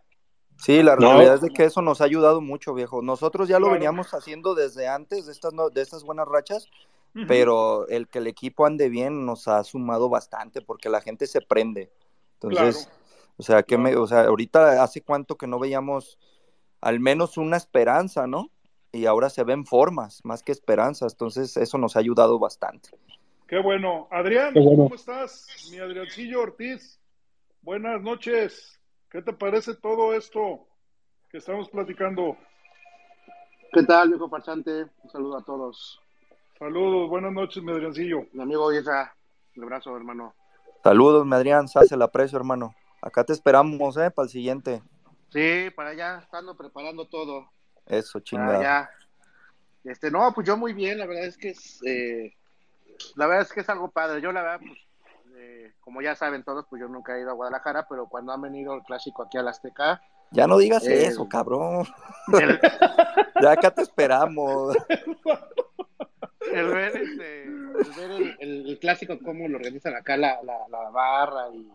Sí, la realidad no. es de que eso nos ha ayudado mucho, viejo. Nosotros ya lo claro. veníamos haciendo desde antes de estas, de estas buenas rachas, Uh -huh. pero el que el equipo ande bien nos ha sumado bastante porque la gente se prende. Entonces, claro. o sea, que claro. me, o sea, ahorita hace cuánto que no veíamos al menos una esperanza, ¿no? Y ahora se ven formas más que esperanzas, entonces eso nos ha ayudado bastante. Qué bueno. Adrián, Qué bueno. ¿cómo estás? Mi Adriancillo Ortiz. Buenas noches. ¿Qué te parece todo esto que estamos platicando? ¿Qué tal, viejo parchante? Un saludo a todos. Saludos, buenas noches, mi Adriancillo. Mi amigo Isa, un abrazo, hermano. Saludos, mi Adrián, se el aprecio, hermano. Acá te esperamos, ¿eh? Para el siguiente. Sí, para allá, estando preparando todo. Eso, chingada. Este, no, pues yo muy bien, la verdad es que es, eh, la verdad es que es algo padre. Yo la verdad, pues, eh, como ya saben todos, pues yo nunca he ido a Guadalajara, pero cuando han venido el clásico aquí al Azteca, ya no digas eh, eso, cabrón. El... ya acá te esperamos. el ver, este, el, ver el, el, el, clásico, cómo lo organizan acá la, la, la barra y,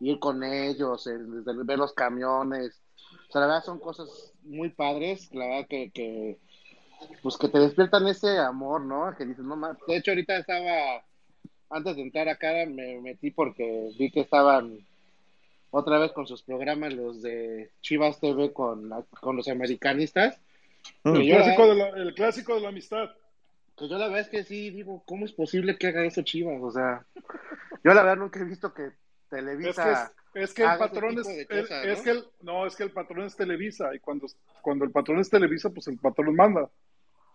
y, ir con ellos, el, el, ver los camiones. O sea, la verdad son cosas muy padres, la verdad que, que pues que te despiertan ese amor, ¿no? Que dices, no más. De hecho, ahorita estaba, antes de entrar acá, me metí porque vi que estaban otra vez con sus programas, los de Chivas TV con, con los americanistas. Mm. El, clásico de la, el clásico de la amistad. Pues yo la verdad es que sí, digo, ¿cómo es posible que haga eso Chivas? O sea, yo la verdad nunca he visto que Televisa... Es que, es, es que el patrón es, cosas, es, ¿no? que el, no, es que el patrón es Televisa y cuando, cuando el patrón es Televisa, pues el patrón manda.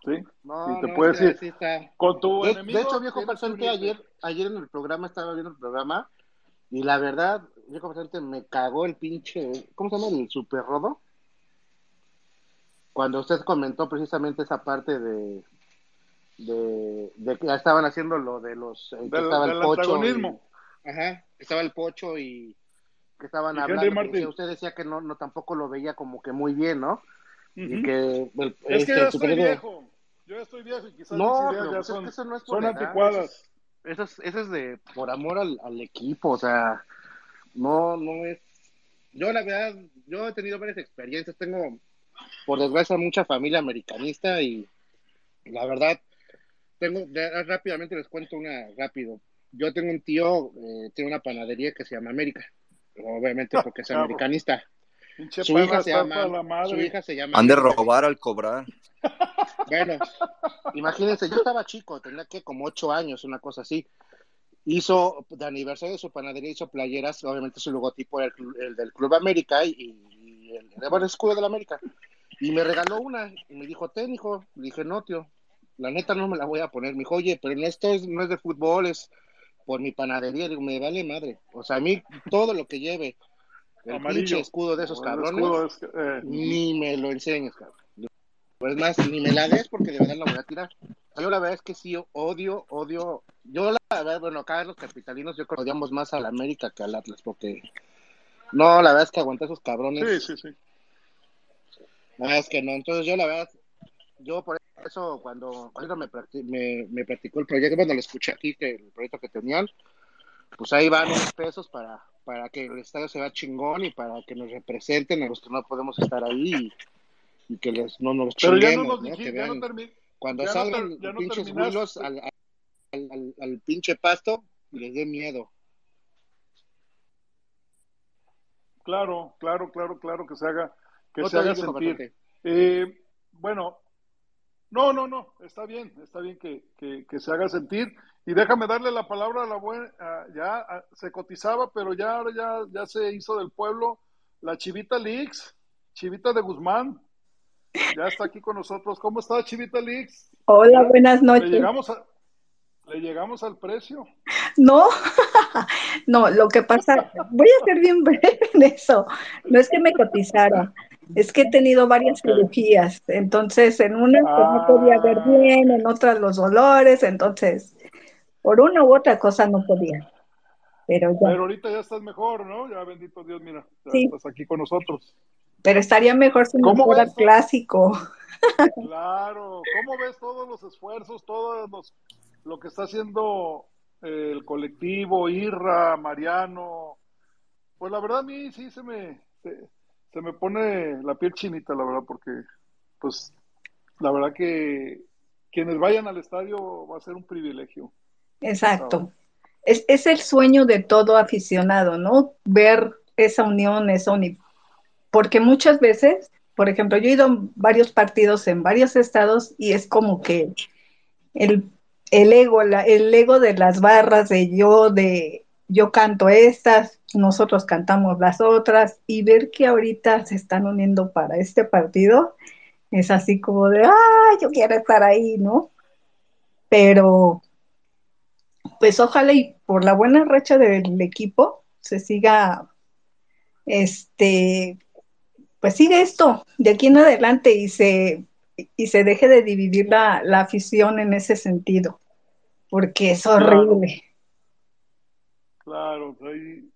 ¿Sí? No, y te no, puede decir, sí con tu de, enemigo, de hecho, viejo pasante, ayer, ayer en el programa, estaba viendo el programa, y la verdad, viejo pasante, me cagó el pinche, ¿cómo se llama? El super rodo. Cuando usted comentó precisamente esa parte de, de, de que ya estaban haciendo lo de los eh, que del, estaba del el pocho antagonismo. y, ajá estaba el pocho y que estaban hablando que usted decía que no, no tampoco lo veía como que muy bien no y que el, Es este, que ya el estoy viejo. Yo ya estoy viejo y quizás no mis ideas ya pues es son, que eso no es por son edad, anticuadas. eso es, eso es de por amor al, al equipo o sea no no es yo la verdad yo he tenido varias experiencias tengo por desgracia mucha familia americanista y la verdad tengo, rápidamente les cuento una rápido. Yo tengo un tío, eh, tiene una panadería que se llama América, obviamente porque es americanista. Su hija, se llama, su hija se llama. Han de robar al cobrar. Bueno, imagínense, yo estaba chico, tenía que como ocho años, una cosa así. Hizo, de aniversario de su panadería, hizo playeras, obviamente su logotipo el, el del Club América y, el, el, escudo de la América. Y me regaló una y me dijo, ten, hijo. Le dije, no, tío, la neta no me la voy a poner. Me dijo, oye, pero esto es, no es de fútbol, es por mi panadería. Digo, me vale madre. O sea, a mí todo lo que lleve el pinche escudo de esos cabrones, eh, ni me lo enseñes, cabrón. Pues más, ni me la des porque de verdad la voy a tirar. Yo la verdad es que sí, odio, odio. Yo la verdad, bueno, acá los capitalinos yo creo que odiamos más al América que al Atlas porque... No, la verdad es que aguanta esos cabrones. Sí, sí, sí. No, es que no. Entonces yo la verdad, yo por eso cuando, cuando me, me, me practicó el proyecto, cuando lo escuché aquí, que el proyecto que tenían, pues ahí van unos pesos para, para que el estadio se vea chingón y para que nos representen a los que no podemos estar ahí y, que les, no nos chinguemos, ¿no? que vean, cuando salgan pinches huilos al, al, al, pinche pasto, les dé miedo. Claro, claro, claro, claro, que se haga, que se haga sentir. Eh, bueno, no, no, no, está bien, está bien que, que, se haga sentir. Y déjame darle la palabra a la buena, ya se cotizaba, pero ya ahora ya, ya se hizo del pueblo la Chivita Leaks, Chivita de Guzmán, ya está aquí con nosotros. ¿Cómo está Chivita Leaks? Hola, buenas noches. Le llegamos, le llegamos al precio. No, no, lo que pasa, voy a ser bien breve en eso. No es que me cotizara, es que he tenido varias cirugías, entonces en una pues, no podía ver ah. bien, en otras los dolores, entonces por una u otra cosa no podía. Pero, ya. Pero ahorita ya estás mejor, ¿no? Ya bendito Dios, mira, ya estás aquí con nosotros. Pero estaría mejor si no fuera clásico. Claro, ¿cómo ves todos los esfuerzos, todos los, lo que está haciendo el colectivo, Irra, Mariano? Pues la verdad a mí sí se me, se me pone la piel chinita, la verdad, porque, pues, la verdad que quienes vayan al estadio va a ser un privilegio. Exacto. Es, es el sueño de todo aficionado, ¿no? Ver esa unión, esa unión. Porque muchas veces, por ejemplo, yo he ido a varios partidos en varios estados y es como que el, el ego, la, el ego de las barras, de yo, de yo canto estas, nosotros cantamos las otras y ver que ahorita se están uniendo para este partido es así como de, ah, yo quiero estar ahí, ¿no? Pero, pues ojalá y por la buena racha del equipo se siga, este, pues sigue esto de aquí en adelante y se, y se deje de dividir la, la afición en ese sentido, porque es horrible. Claro, ahí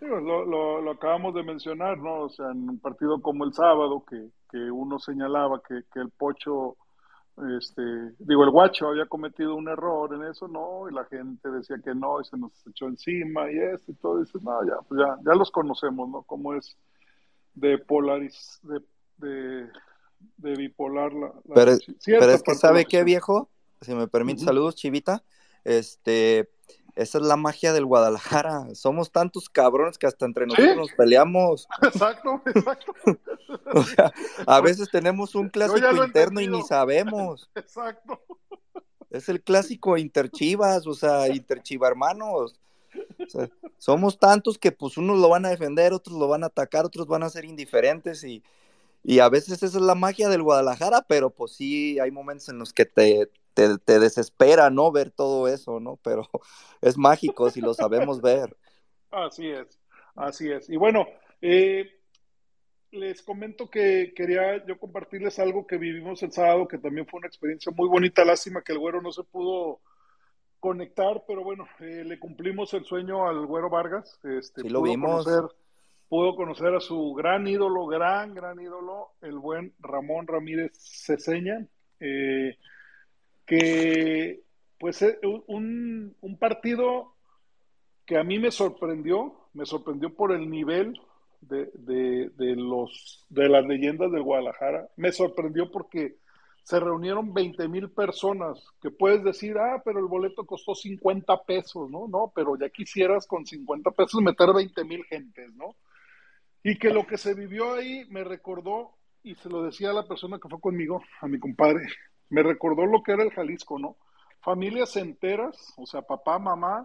lo, lo, acabamos de mencionar, ¿no? O sea, en un partido como el sábado, que, que uno señalaba que, que el Pocho, este, digo, el Guacho había cometido un error en eso, ¿no? Y la gente decía que no, y se nos echó encima y esto y todo. Y dices, no, ya, pues ya, ya los conocemos, ¿no? Cómo es de polariz, de, de, de bipolar la, pero, pero, es que, ¿sabe qué, viejo? Si me permite, saludos, Chivita. Este esa es la magia del Guadalajara. Somos tantos cabrones que hasta entre nosotros nos peleamos. Exacto, exacto. o sea, a veces tenemos un clásico interno y ni sabemos. Exacto. Es el clásico interchivas, o sea, interchiva hermanos. somos tantos que pues unos lo van a defender, otros lo van a atacar, otros van a ser indiferentes y, y a veces esa es la magia del Guadalajara, pero pues sí hay momentos en los que te, te, desespera, ¿no? Ver todo eso, ¿no? Pero es mágico si lo sabemos ver. Así es, así es. Y bueno, eh, les comento que quería yo compartirles algo que vivimos el sábado, que también fue una experiencia muy bonita. Lástima que el güero no se pudo conectar, pero bueno, eh, le cumplimos el sueño al güero Vargas. Este, sí, lo vimos. Conocer, pudo conocer a su gran ídolo, gran, gran ídolo, el buen Ramón Ramírez Ceseña. Eh, que pues eh, un, un partido que a mí me sorprendió, me sorprendió por el nivel de, de, los, de las leyendas del Guadalajara, me sorprendió porque se reunieron 20 mil personas, que puedes decir, ah, pero el boleto costó 50 pesos, ¿no? No, pero ya quisieras con 50 pesos meter 20 mil gentes, ¿no? Y que lo que se vivió ahí me recordó, y se lo decía a la persona que fue conmigo, a mi compadre, me recordó lo que era el Jalisco, ¿no? Familias enteras, o sea, papá, mamá,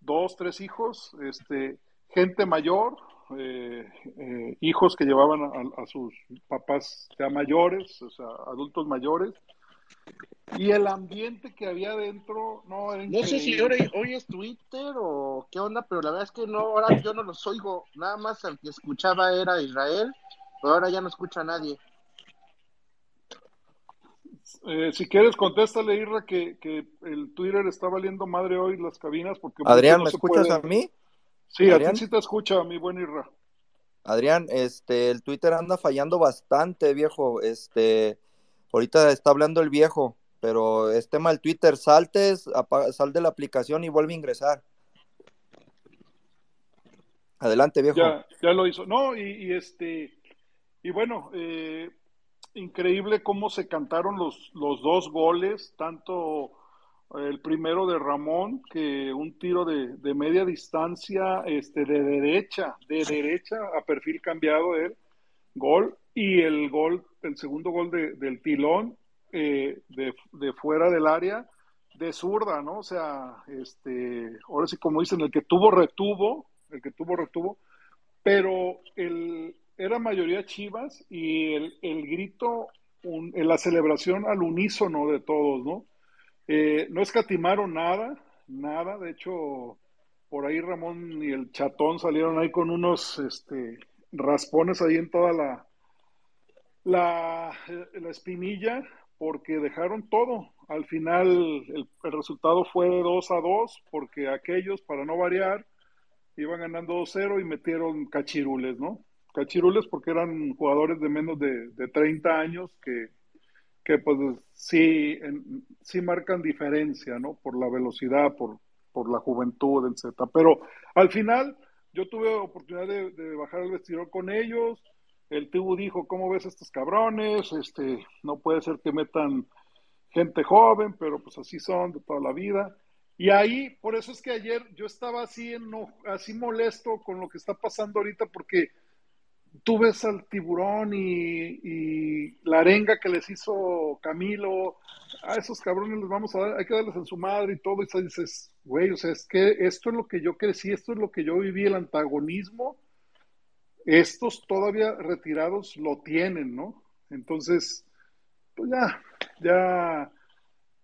dos, tres hijos, este, gente mayor, eh, eh, hijos que llevaban a, sus papás ya mayores, o sea, adultos mayores, y el ambiente que había dentro, no era No sé si hoy, es Twitter o qué onda, pero la verdad es que no, ahora yo no los oigo, nada más el que escuchaba era Israel, pero ahora ya no escucha a nadie. Eh, si quieres, contéstale, Irra, que, que, el Twitter está valiendo madre hoy las cabinas. porque Adrián, ¿me escuchas a mí? Sí, a ti sí te escucha, mi buen Irra. Adrián, este, el Twitter anda fallando bastante, viejo. Este, ahorita está hablando el viejo, pero es tema del Twitter. Saltes, sal de la aplicación y vuelve a ingresar. Adelante, viejo. Ya, ya lo hizo. No, y, este, y bueno, eh, increíble cómo se cantaron los, los dos goles, tanto el primero de Ramón, que un tiro de, media distancia, este, de derecha, de derecha a perfil cambiado él, gol, y el gol, el segundo gol de, del tilón, eh, de, de, fuera del área, de zurda, ¿no? O sea, este, ahora sí como dicen, el que tuvo retuvo, el que tuvo retuvo, pero el, era mayoría Chivas y el, el grito, un, la celebración al unísono de todos, ¿no? Eh, no escatimaron nada, nada. De hecho, por ahí Ramón y el Chatón salieron ahí con unos este, raspones ahí en toda la, la, la espinilla, porque dejaron todo. Al final el, resultado fue de 2 a 2, porque aquellos, para no variar, iban ganando 2-0 y metieron cachirules, ¿no? Cachirules porque eran jugadores de menos de, de 30 años que, que pues sí, sí marcan diferencia, ¿no? Por la velocidad, por, por la juventud, etcétera. Pero al final yo tuve oportunidad de, bajar al vestidor con ellos. El Tibu dijo, ¿cómo ves a estos cabrones? Este, no puede ser que metan gente joven, pero pues así son de toda la vida. Y ahí, por eso es que ayer yo estaba así, así molesto con lo que está pasando ahorita, porque tú ves al tiburón y, la arenga que les hizo Camilo, a esos cabrones les vamos a dar, hay que darles en su madre y todo, y dices, güey, o sea, es que esto es lo que yo crecí, esto es lo que yo viví, el antagonismo, estos todavía retirados lo tienen, ¿no? Entonces, pues ya, ya,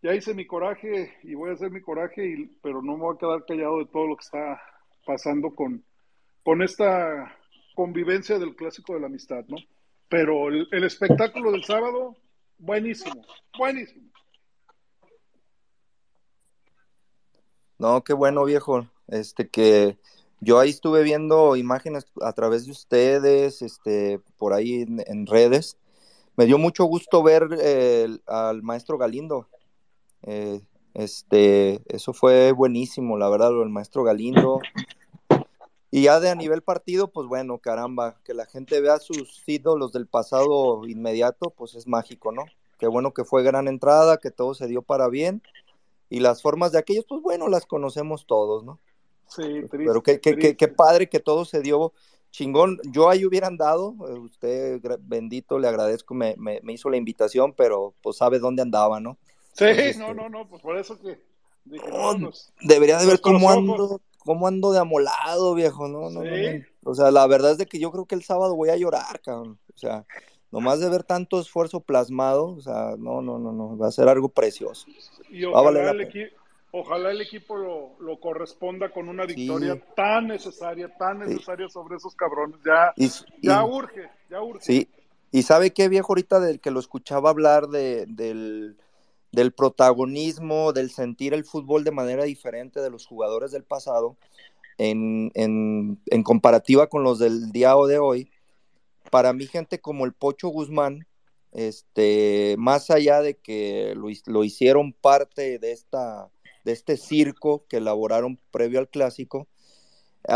ya hice mi coraje y voy a hacer mi coraje, y, pero no me voy a quedar callado de todo lo que está pasando con, con esta convivencia del clásico de la amistad, ¿no? Pero el, espectáculo del sábado, buenísimo, buenísimo. No, qué bueno, viejo. Este que yo ahí estuve viendo imágenes a través de ustedes, este, por ahí en, redes. Me dio mucho gusto ver al maestro Galindo. Eh, este, eso fue buenísimo, la verdad, el maestro Galindo. Y ya de a nivel partido, pues bueno, caramba, que la gente vea sus ídolos del pasado inmediato, pues es mágico, ¿no? Qué bueno que fue gran entrada, que todo se dio para bien. Y las formas de aquellos, pues bueno, las conocemos todos, ¿no? Sí, triste, Pero qué, qué, qué, padre que todo se dio chingón. Yo ahí hubiera andado, eh, usted bendito, le agradezco, me, me, hizo la invitación, pero pues sabe dónde andaba, ¿no? Sí, no, este no, no, pues por eso que... Dije, pues, debería de ver cómo ando, cómo ando de amolado, viejo, ¿no? no, O sea, la verdad es de que yo creo que el sábado voy a llorar, cabrón. O sea, nomás de ver tanto esfuerzo plasmado, o sea, no, no, no, no, va a ser algo precioso. Y ojalá, el, equipo lo, corresponda con una victoria tan necesaria, tan necesaria sobre esos cabrones. Ya, ya urge, ya urge. Sí, y sabe qué, viejo, ahorita del que lo escuchaba hablar de, del del protagonismo, del sentir el fútbol de manera diferente de los jugadores del pasado, en, comparativa con los del día de hoy, para mí gente como el Pocho Guzmán, este, más allá de que lo, hicieron parte de, esta, de este circo que elaboraron previo al clásico,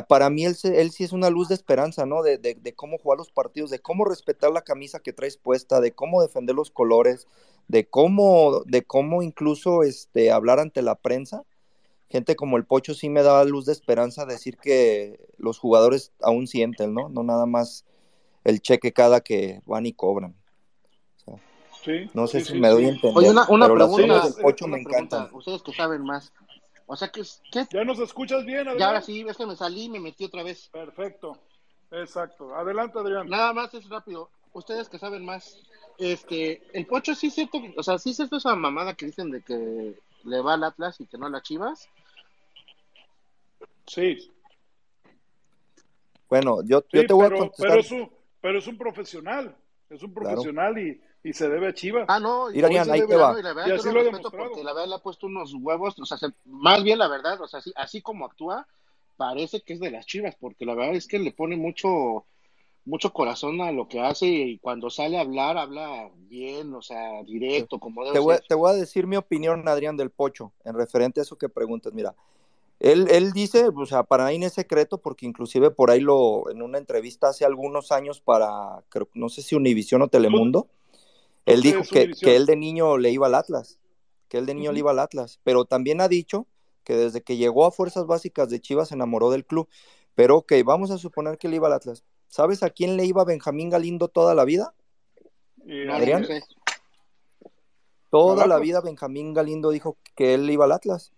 para mí él, él, sí es una luz de esperanza, ¿no? De, de, cómo jugar los partidos, de cómo respetar la camisa que traes puesta, de cómo defender los colores, de cómo, de cómo incluso este, hablar ante la prensa. Gente como el Pocho sí me da luz de esperanza decir que los jugadores aún sienten, ¿no? No nada más el cheque cada que van y cobran. no sé si me doy a entender. Oye, una, una pregunta, del Pocho me encanta. Ustedes que saben más, o sea, que, ¿qué? ¿Ya nos escuchas bien, Adrián? Ya ahora sí, ves que me salí y me metí otra vez. Perfecto. Exacto. Adelante, Adrián. Nada más es rápido. Ustedes que saben más, este, el Pocho sí es cierto, o sea, sí es cierto esa mamada que dicen de que le va al Atlas y que no a las Chivas. Sí. Bueno, yo, yo te voy a contestar. Pero es, un, pero es un profesional, es un profesional y y se debe a Chivas. Ah, no, y, ahí te va. Y, la verdad, así lo, respeto porque la verdad le ha puesto unos huevos, o sea, más bien la verdad, o sea, así, así como actúa, parece que es de las Chivas, porque la verdad es que le pone mucho mucho corazón a lo que hace y cuando sale a hablar, habla bien, o sea, directo, como debe te voy, ser. Te voy a decir mi opinión, Adrián del Pocho, en referente a eso que preguntas. Mira, él, él dice, o sea, para nadie es secreto, porque inclusive por ahí lo, en una entrevista hace algunos años para, creo, no sé si Univisión o Telemundo, él dijo que, que, él de niño le iba al Atlas, que él de niño le iba al Atlas, pero también ha dicho que desde que llegó a Fuerzas Básicas de Chivas se enamoró del club. Pero ok, vamos a suponer que le iba al Atlas. ¿Sabes a quién le iba Benjamín Galindo toda la vida? Adrián. Toda la vida Benjamín Galindo dijo que él iba al Atlas.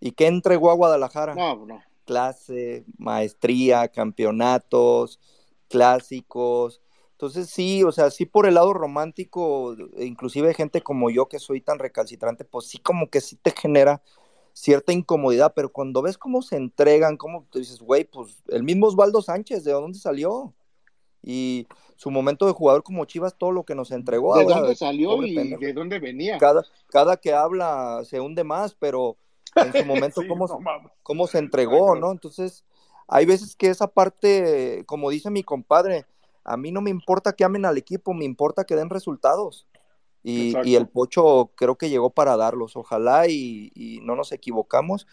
¿Y qué entregó a Guadalajara? No, no. Clase, maestría, campeonatos, clásicos, entonces sí, o sea, sí por el lado romántico, e inclusive gente como yo que soy tan recalcitrante, pues sí como que sí te genera cierta incomodidad, pero cuando ves cómo se entregan, cómo tú dices, güey, pues el mismo Osvaldo Sánchez, ¿de dónde salió? Y su momento de jugador como Chivas, todo lo que nos entregó. ¿De dónde salió y de dónde venía? Cada, cada que habla se hunde más, pero en su momento cómo, cómo se entregó, ¿no? Entonces, hay veces que esa parte, como dice mi compadre, a mí no me importa que amen al equipo, me importa que den resultados. Y, el Pocho creo que llegó para darlos. Ojalá y, no nos equivocamos.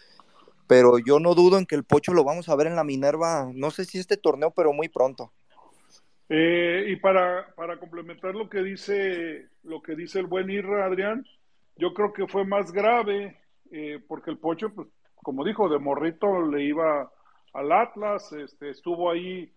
Pero yo no dudo en que el Pocho lo vamos a ver en la Minerva, no sé si este torneo, pero muy pronto. Eh, y para, para complementar lo que dice lo que dice el buen Irra, Adrián, yo creo que fue más grave, eh, porque el Pocho, pues, como dijo, de morrito le iba al Atlas, este, estuvo ahí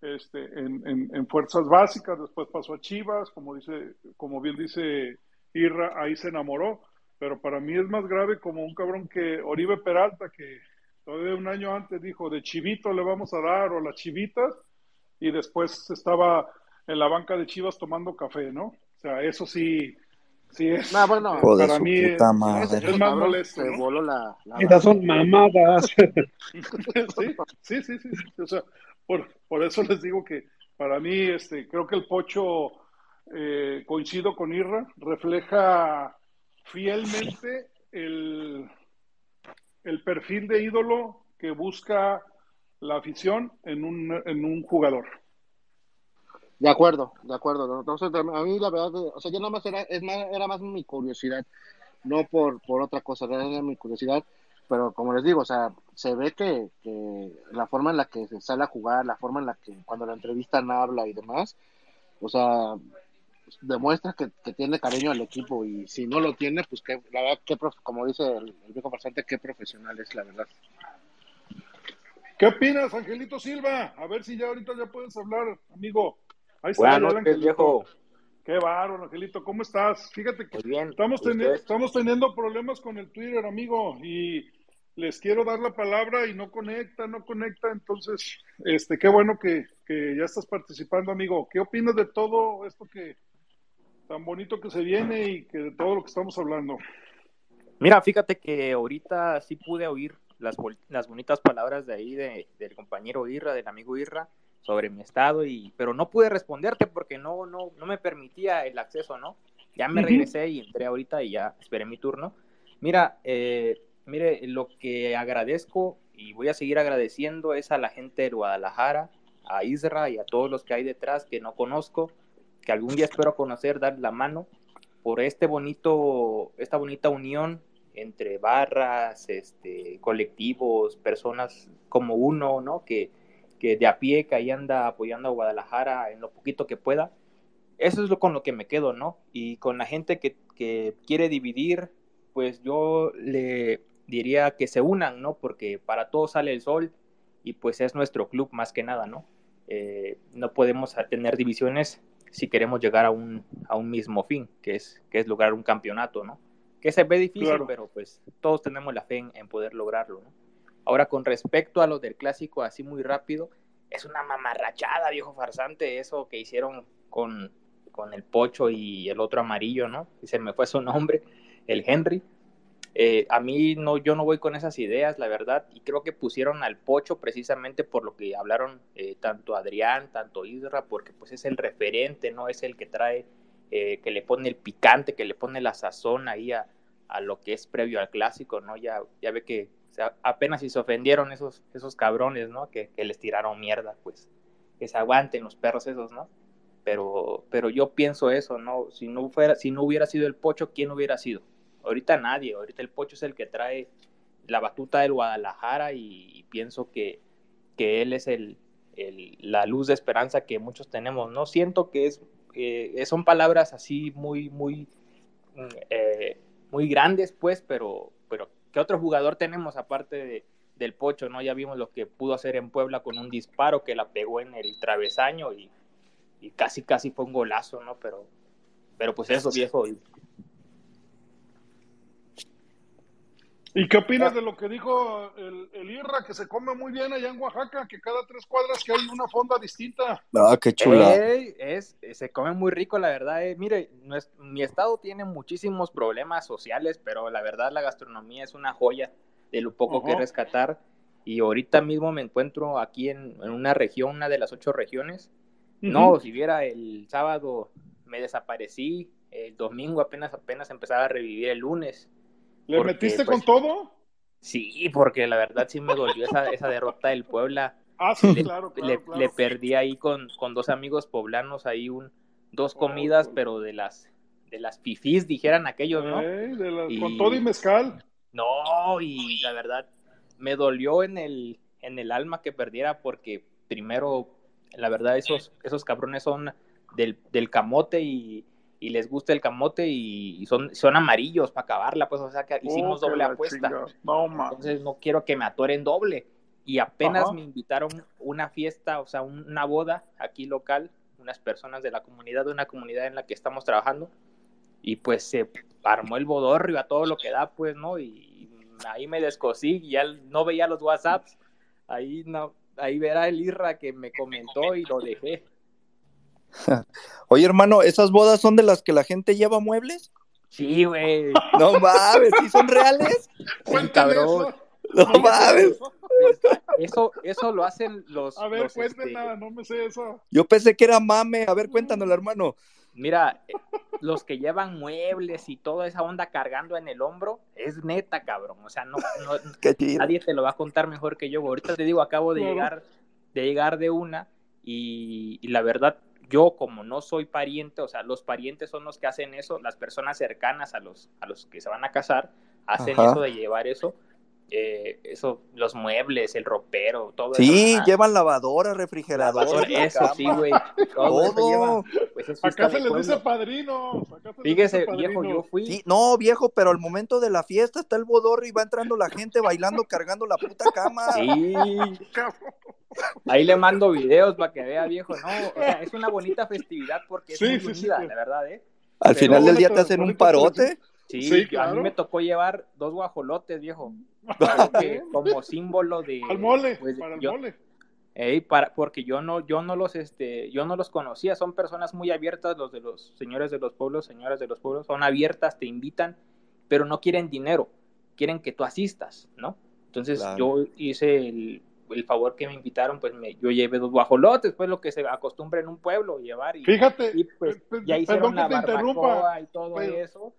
este, en, en, fuerzas básicas, después pasó a Chivas, como dice, como bien dice Irra, ahí se enamoró, pero para mí es más grave como un cabrón que Oribe Peralta, que todavía un año antes dijo de chivito le vamos a dar o las chivitas, y después estaba en la banca de Chivas tomando café, ¿no? O sea, eso sí, sí es, bueno, para mí es, más molesto. Estas son mamadas. sí, sí, sí, sí, o sea, por, por eso les digo que para mí, este, creo que el Pocho, eh, coincido con Irra, refleja fielmente el, el perfil de ídolo que busca la afición en un, en un jugador. De acuerdo, de acuerdo. Entonces, a mí la verdad, o sea, yo nada más era, es más, era más mi curiosidad, no por, por otra cosa, era mi curiosidad pero como les digo, o sea, se ve que, la forma en la que se sale a jugar, la forma en la que cuando la entrevistan habla y demás, o sea, demuestra que, tiene cariño al equipo y si no lo tiene, pues que la verdad, que, como dice el, viejo pasante, qué profesional es, la verdad. ¿Qué opinas, Angelito Silva? A ver si ya ahorita ya puedes hablar, amigo. Ahí está Buenas noches, viejo. Qué bárbaro, Angelito, ¿cómo estás? Fíjate que bien. Estamos, estamos teniendo problemas con el Twitter, amigo, y les quiero dar la palabra y no conecta, no conecta. Entonces, este, qué bueno que, ya estás participando, amigo. ¿Qué opinas de todo esto que tan bonito que se viene y que de todo lo que estamos hablando? Mira, fíjate que ahorita sí pude oír las, las bonitas palabras de ahí del compañero Irra, del amigo Irra, sobre mi estado, y, pero no pude responderte porque no, no, no me permitía el acceso, ¿no? Ya me regresé y entré ahorita y ya esperé mi turno. Mira, eh, Mire, lo que agradezco y voy a seguir agradeciendo es a la gente de Guadalajara, a Isra y a todos los que hay detrás que no conozco, que algún día espero conocer, dar la mano por este bonito, esta bonita unión entre barras, este, colectivos, personas como uno, ¿no? Que, que de a pie que ahí anda apoyando a Guadalajara en lo poquito que pueda. Eso es lo con lo que me quedo, ¿no? Y con la gente que, que quiere dividir, pues yo le diría que se unan, ¿no? Porque para todos sale el sol y pues es nuestro club más que nada, ¿no? Eh, no podemos tener divisiones si queremos llegar a un, a un mismo fin, que es, que es lograr un campeonato, ¿no? Que se ve difícil, Claro. pero pues todos tenemos la fe en, en poder lograrlo, ¿no? Ahora, con respecto a lo del clásico, así muy rápido, es una mamarrachada, viejo farsante, eso que hicieron con, con el Pocho y el otro amarillo, ¿no? Y se me fue su nombre, el Henry. Eh, a mí no, yo no voy con esas ideas, la verdad, y creo que pusieron al Pocho precisamente por lo que hablaron eh, tanto Adrián, tanto Isra, porque pues es el referente, ¿no? Es el que trae, eh, que le pone el picante, que le pone la sazón ahí a, a lo que es previo al clásico, ¿no? Ya, ya ve que apenas si se ofendieron esos, esos cabrones, ¿no? Que, les tiraron mierda, pues que se aguanten los perros esos, ¿no? Pero, pero yo pienso eso, ¿no? Si no, fuera, si no hubiera sido el Pocho, ¿quién hubiera sido? Ahorita nadie, ahorita el Pocho es el que trae la batuta del Guadalajara y, y pienso que, que él es el, el, la luz de esperanza que muchos tenemos, ¿no? Siento que es, eh, son palabras así muy, muy, mm, eh, muy grandes, pues, pero, pero ¿qué otro jugador tenemos aparte de, del Pocho, ¿no? Ya vimos lo que pudo hacer en Puebla con un disparo que la pegó en el travesaño y, y casi, casi fue un golazo, ¿no? Pero, pero pues eso, viejo. Y- ¿Y qué opinas de lo que dijo el, el Irra, que se come muy bien allá en Oaxaca, que cada tres cuadras que hay una fonda distinta? Ah, qué chula. Ey, es, se come muy rico, la verdad. eh. Mire, nues- mi estado tiene muchísimos problemas sociales, pero la verdad la gastronomía es una joya de lo poco que rescatar. Y ahorita mismo me encuentro aquí en, en una región, una de las ocho regiones. No, si viera el sábado me desaparecí, el domingo apenas apenas empezaba a revivir el lunes. ¿Le porque, metiste pues, con todo? Sí, porque la verdad sí me dolió esa, esa derrota del Puebla. Ah, sí, Le, claro, claro, le- claro. le perdí ahí con, con dos amigos poblanos ahí un dos comidas, pero de las de las fifís dijeran aquellos, ¿no? De la- Y- Con todo y mezcal. No, y la verdad me dolió en el en el alma que perdiera porque primero la verdad esos esos cabrones son del, del camote y, y les gusta el camote y, son son amarillos para acabarla, pues o sea que hicimos Oh, que doble la apuesta. No. Entonces no quiero que me atoren doble. Y apenas Ajá. me invitaron una fiesta, o sea, una boda aquí local, unas personas de la comunidad, de una comunidad en la que estamos trabajando. Y pues se armó el bodorrio a todo lo que da, pues, ¿no? Y ahí me descosí y ya no veía los WhatsApps. Ahí no, ahí verá el Irra que me comentó y lo dejé. Oye, hermano, ¿esas bodas son de las que la gente lleva muebles? Sí, güey. No mames, ¿sí son reales? Cuéntame cabrón. eso. No mames. eso. Eso, eso lo hacen los. A ver, los, este, cuéntenla, no me sé eso. Yo pensé que era mame. A ver, cuéntanos, hermano. Mira, eh, los que llevan muebles y toda esa onda cargando en el hombro, es neta, cabrón. O sea, no, no- nadie te lo va a contar mejor que yo. Ahorita te digo, acabo de llegar, de llegar de una, y, y la verdad, yo como no soy pariente, o sea, los parientes son los que hacen eso, las personas cercanas a los, a los que se van a casar, hacen Ajá. eso de llevar eso. Eh, eso, los muebles, el ropero, todo Sí, eso. llevan lavadora, refrigerador. Lavadora, la eso cama. sí, güey. Todo, Todo. Pues es Acá se les dice padrino. Fíjese, viejo, yo fui. Sí, no, viejo, pero al momento de la fiesta está el bodorro y va entrando la gente bailando, cargando la puta cama. Sí, Cabrón. ahí le mando videos para que vea, viejo. No, o sea, es una bonita festividad porque es Sí, muy sí, sí, unida, sí. la verdad, ¿eh? Al Pero final del día te hacen un parote. Sí, Sí, a mí me tocó llevar dos guajolotes, viejo. Como símbolo de. Al mole, pues, para el yo- mole. Ey, para, porque yo no, yo no los, este, yo no los conocía, son personas muy abiertas, los de los señores de los pueblos, señoras de los pueblos, son abiertas, te invitan, pero no quieren dinero, quieren que tú asistas, ¿no? Entonces Claro. yo hice el, el favor que me invitaron, pues me, yo llevé dos guajolotes, pues lo que se acostumbra en un pueblo llevar y, Fíjate, y, pues ya hicieron la barbacoa y todo pero- eso.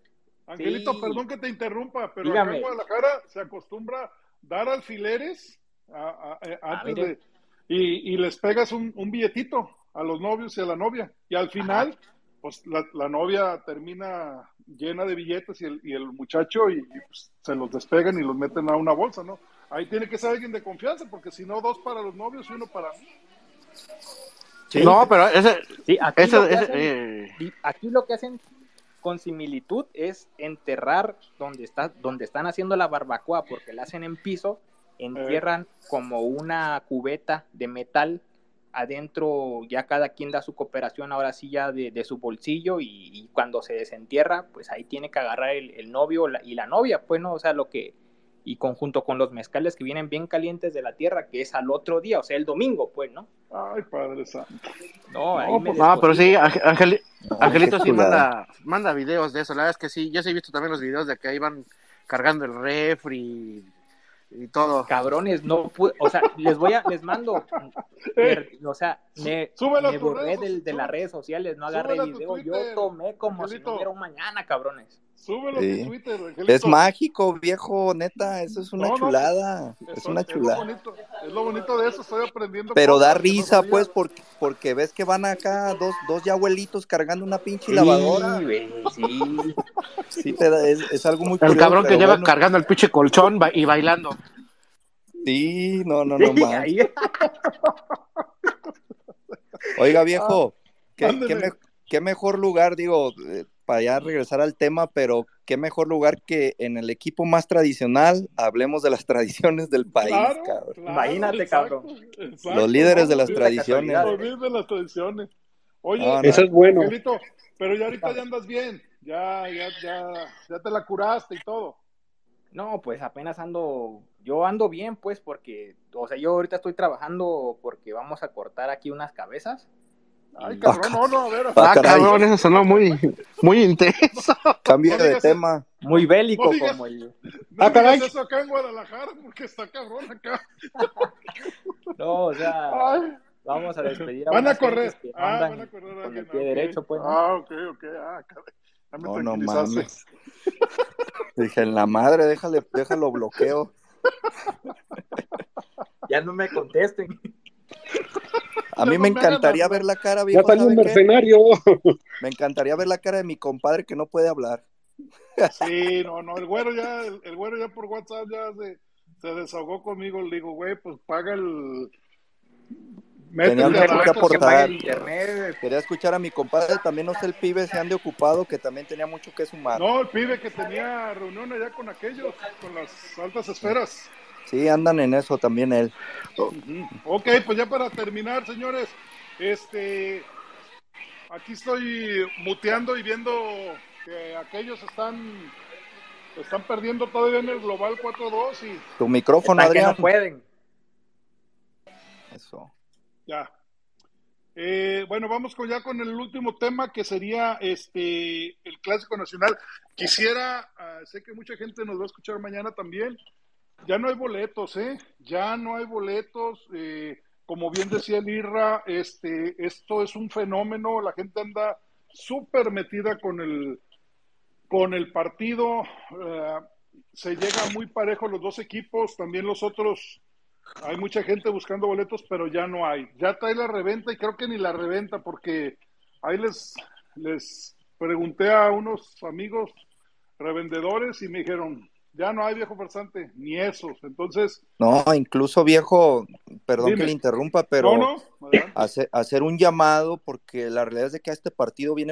Angelito, Sí. perdón que te interrumpa, pero Dígame. acá en Guadalajara se acostumbra dar alfileres a- a- Ah, antes de y, y les pegas un, un billetito a los novios y a la novia y al final pues la, la novia termina llena de billetes y el, y el muchacho y, pues, se los despegan y los meten a una bolsa, ¿no? Ahí tiene que ser alguien de confianza, porque si no, dos para los novios y uno para mí. Sí. No, pero ese, Sí, aquí, ese, lo que ese, hacen, eh, aquí lo que hacen con similitud es enterrar donde está donde están haciendo la barbacoa porque la hacen en piso entierran como una cubeta de metal adentro ya cada quien da su cooperación ahora sí ya de, de su bolsillo y, cuando se desentierra pues ahí tiene que agarrar el, el novio y la novia pues no o sea lo que y conjunto con los mezcales que vienen bien calientes de la tierra que es al otro día o sea el domingo pues no Ay, Padre Santo. no, ahí No, me pues, no, pero sí, Ángel- Angelito sí manda, manda videos de eso. La verdad es que sí, yo sí he visto también los videos de que ahí van cargando el refri y todo. cabrones, no pude, o sea, les voy a, les mando, per- o sea, me, me borré redes, del- de, las redes sociales, no agarré video, yo tomé como si no hubiera un mañana, cabrones. Súbelo Sí. a tu Twitter, Angelito. Es mágico, viejo, neta, eso es una No, no, chulada, es una Es lo, chulada. bonito, es lo bonito de eso, estoy aprendiendo. Pero da no risa, pues, porque, porque ves que van acá dos, dos ya abuelitos cargando una pinche Sí, lavadora. sí. Sí, te da- es, es algo muy El curioso, cabrón que lleva bueno. cargando el pinche colchón ba- y bailando. Sí, no, no, no más. Oiga, viejo, ¿qué, Ándele. qué me- qué mejor lugar, digo, eh, para ya regresar al tema, pero qué mejor lugar que en el equipo más tradicional hablemos de las tradiciones del país, Claro, cabrón. claro, Imagínate, exacto, cabrón. exacto, Los líderes no, de las tradiciones. Los líderes de las tradiciones. Oye, No, no. Eso es bueno. Angelito, pero ya ahorita ya andas bien, ya, ya, ya, ya te la curaste y todo. No, pues apenas ando, yo ando bien, pues, porque, o sea, yo ahorita estoy trabajando porque vamos a cortar aquí unas cabezas. Ay, Y- cabrón, no, no, a ver. Ah, Ah, cabrón, eso sonó muy, muy intenso. Cambio No de digas tema. Muy bélico No digas- como el... No Ah, caray. eso acá en Guadalajara porque está cabrón acá. No, o sea, Ay, vamos a despedir a van a correr. Ah, van a correr a con alguien. el pie ok. derecho, pues. Ah, ok, ok. Ah, caray. No, no mames. Dije, en la madre, déjale, déjalo bloqueo. Ya no me contesten. A mí Ya me no me hagan encantaría ver la cara, Ya viejo, salió un mercenario. Me encantaría ver la cara de mi compadre que no puede hablar. Sí, no, no, el güero ya, el, el güero ya por WhatsApp ya se, se desahogó conmigo. Le digo, güey, pues paga el. Tenía algo que aportar. Que. Quería escuchar a mi compadre, también no sé el pibe se ande ocupado, que también tenía mucho que sumar. No, el pibe que tenía reunión allá con aquellos, con las altas esferas. Sí, andan en eso también él. Ok, pues ya para terminar, señores, este, aquí estoy muteando y viendo que aquellos están, están perdiendo todavía en el global 4-2 y Tu micrófono, Adrián. no pueden. Eso. ya. Eh, bueno, vamos con ya con el último tema que sería este el clásico nacional. Quisiera, ah, sé que mucha gente nos va a escuchar mañana también. Ya no hay boletos, ¿eh? Ya no hay boletos. eh, como bien decía el Irra, este, esto es un fenómeno. La gente anda súper metida con el, con el partido. eh, se llega muy parejo los dos equipos. También los otros hay mucha gente buscando boletos, pero ya no hay. Ya trae la reventa y creo que ni la reventa porque ahí les, les pregunté a unos amigos revendedores y me dijeron, ya no hay viejo farsante, ni esos. Entonces, No, incluso viejo, perdón Dime. que le interrumpa, pero no, no, adelante. hace- hacer un llamado porque la realidad es de que a este partido viene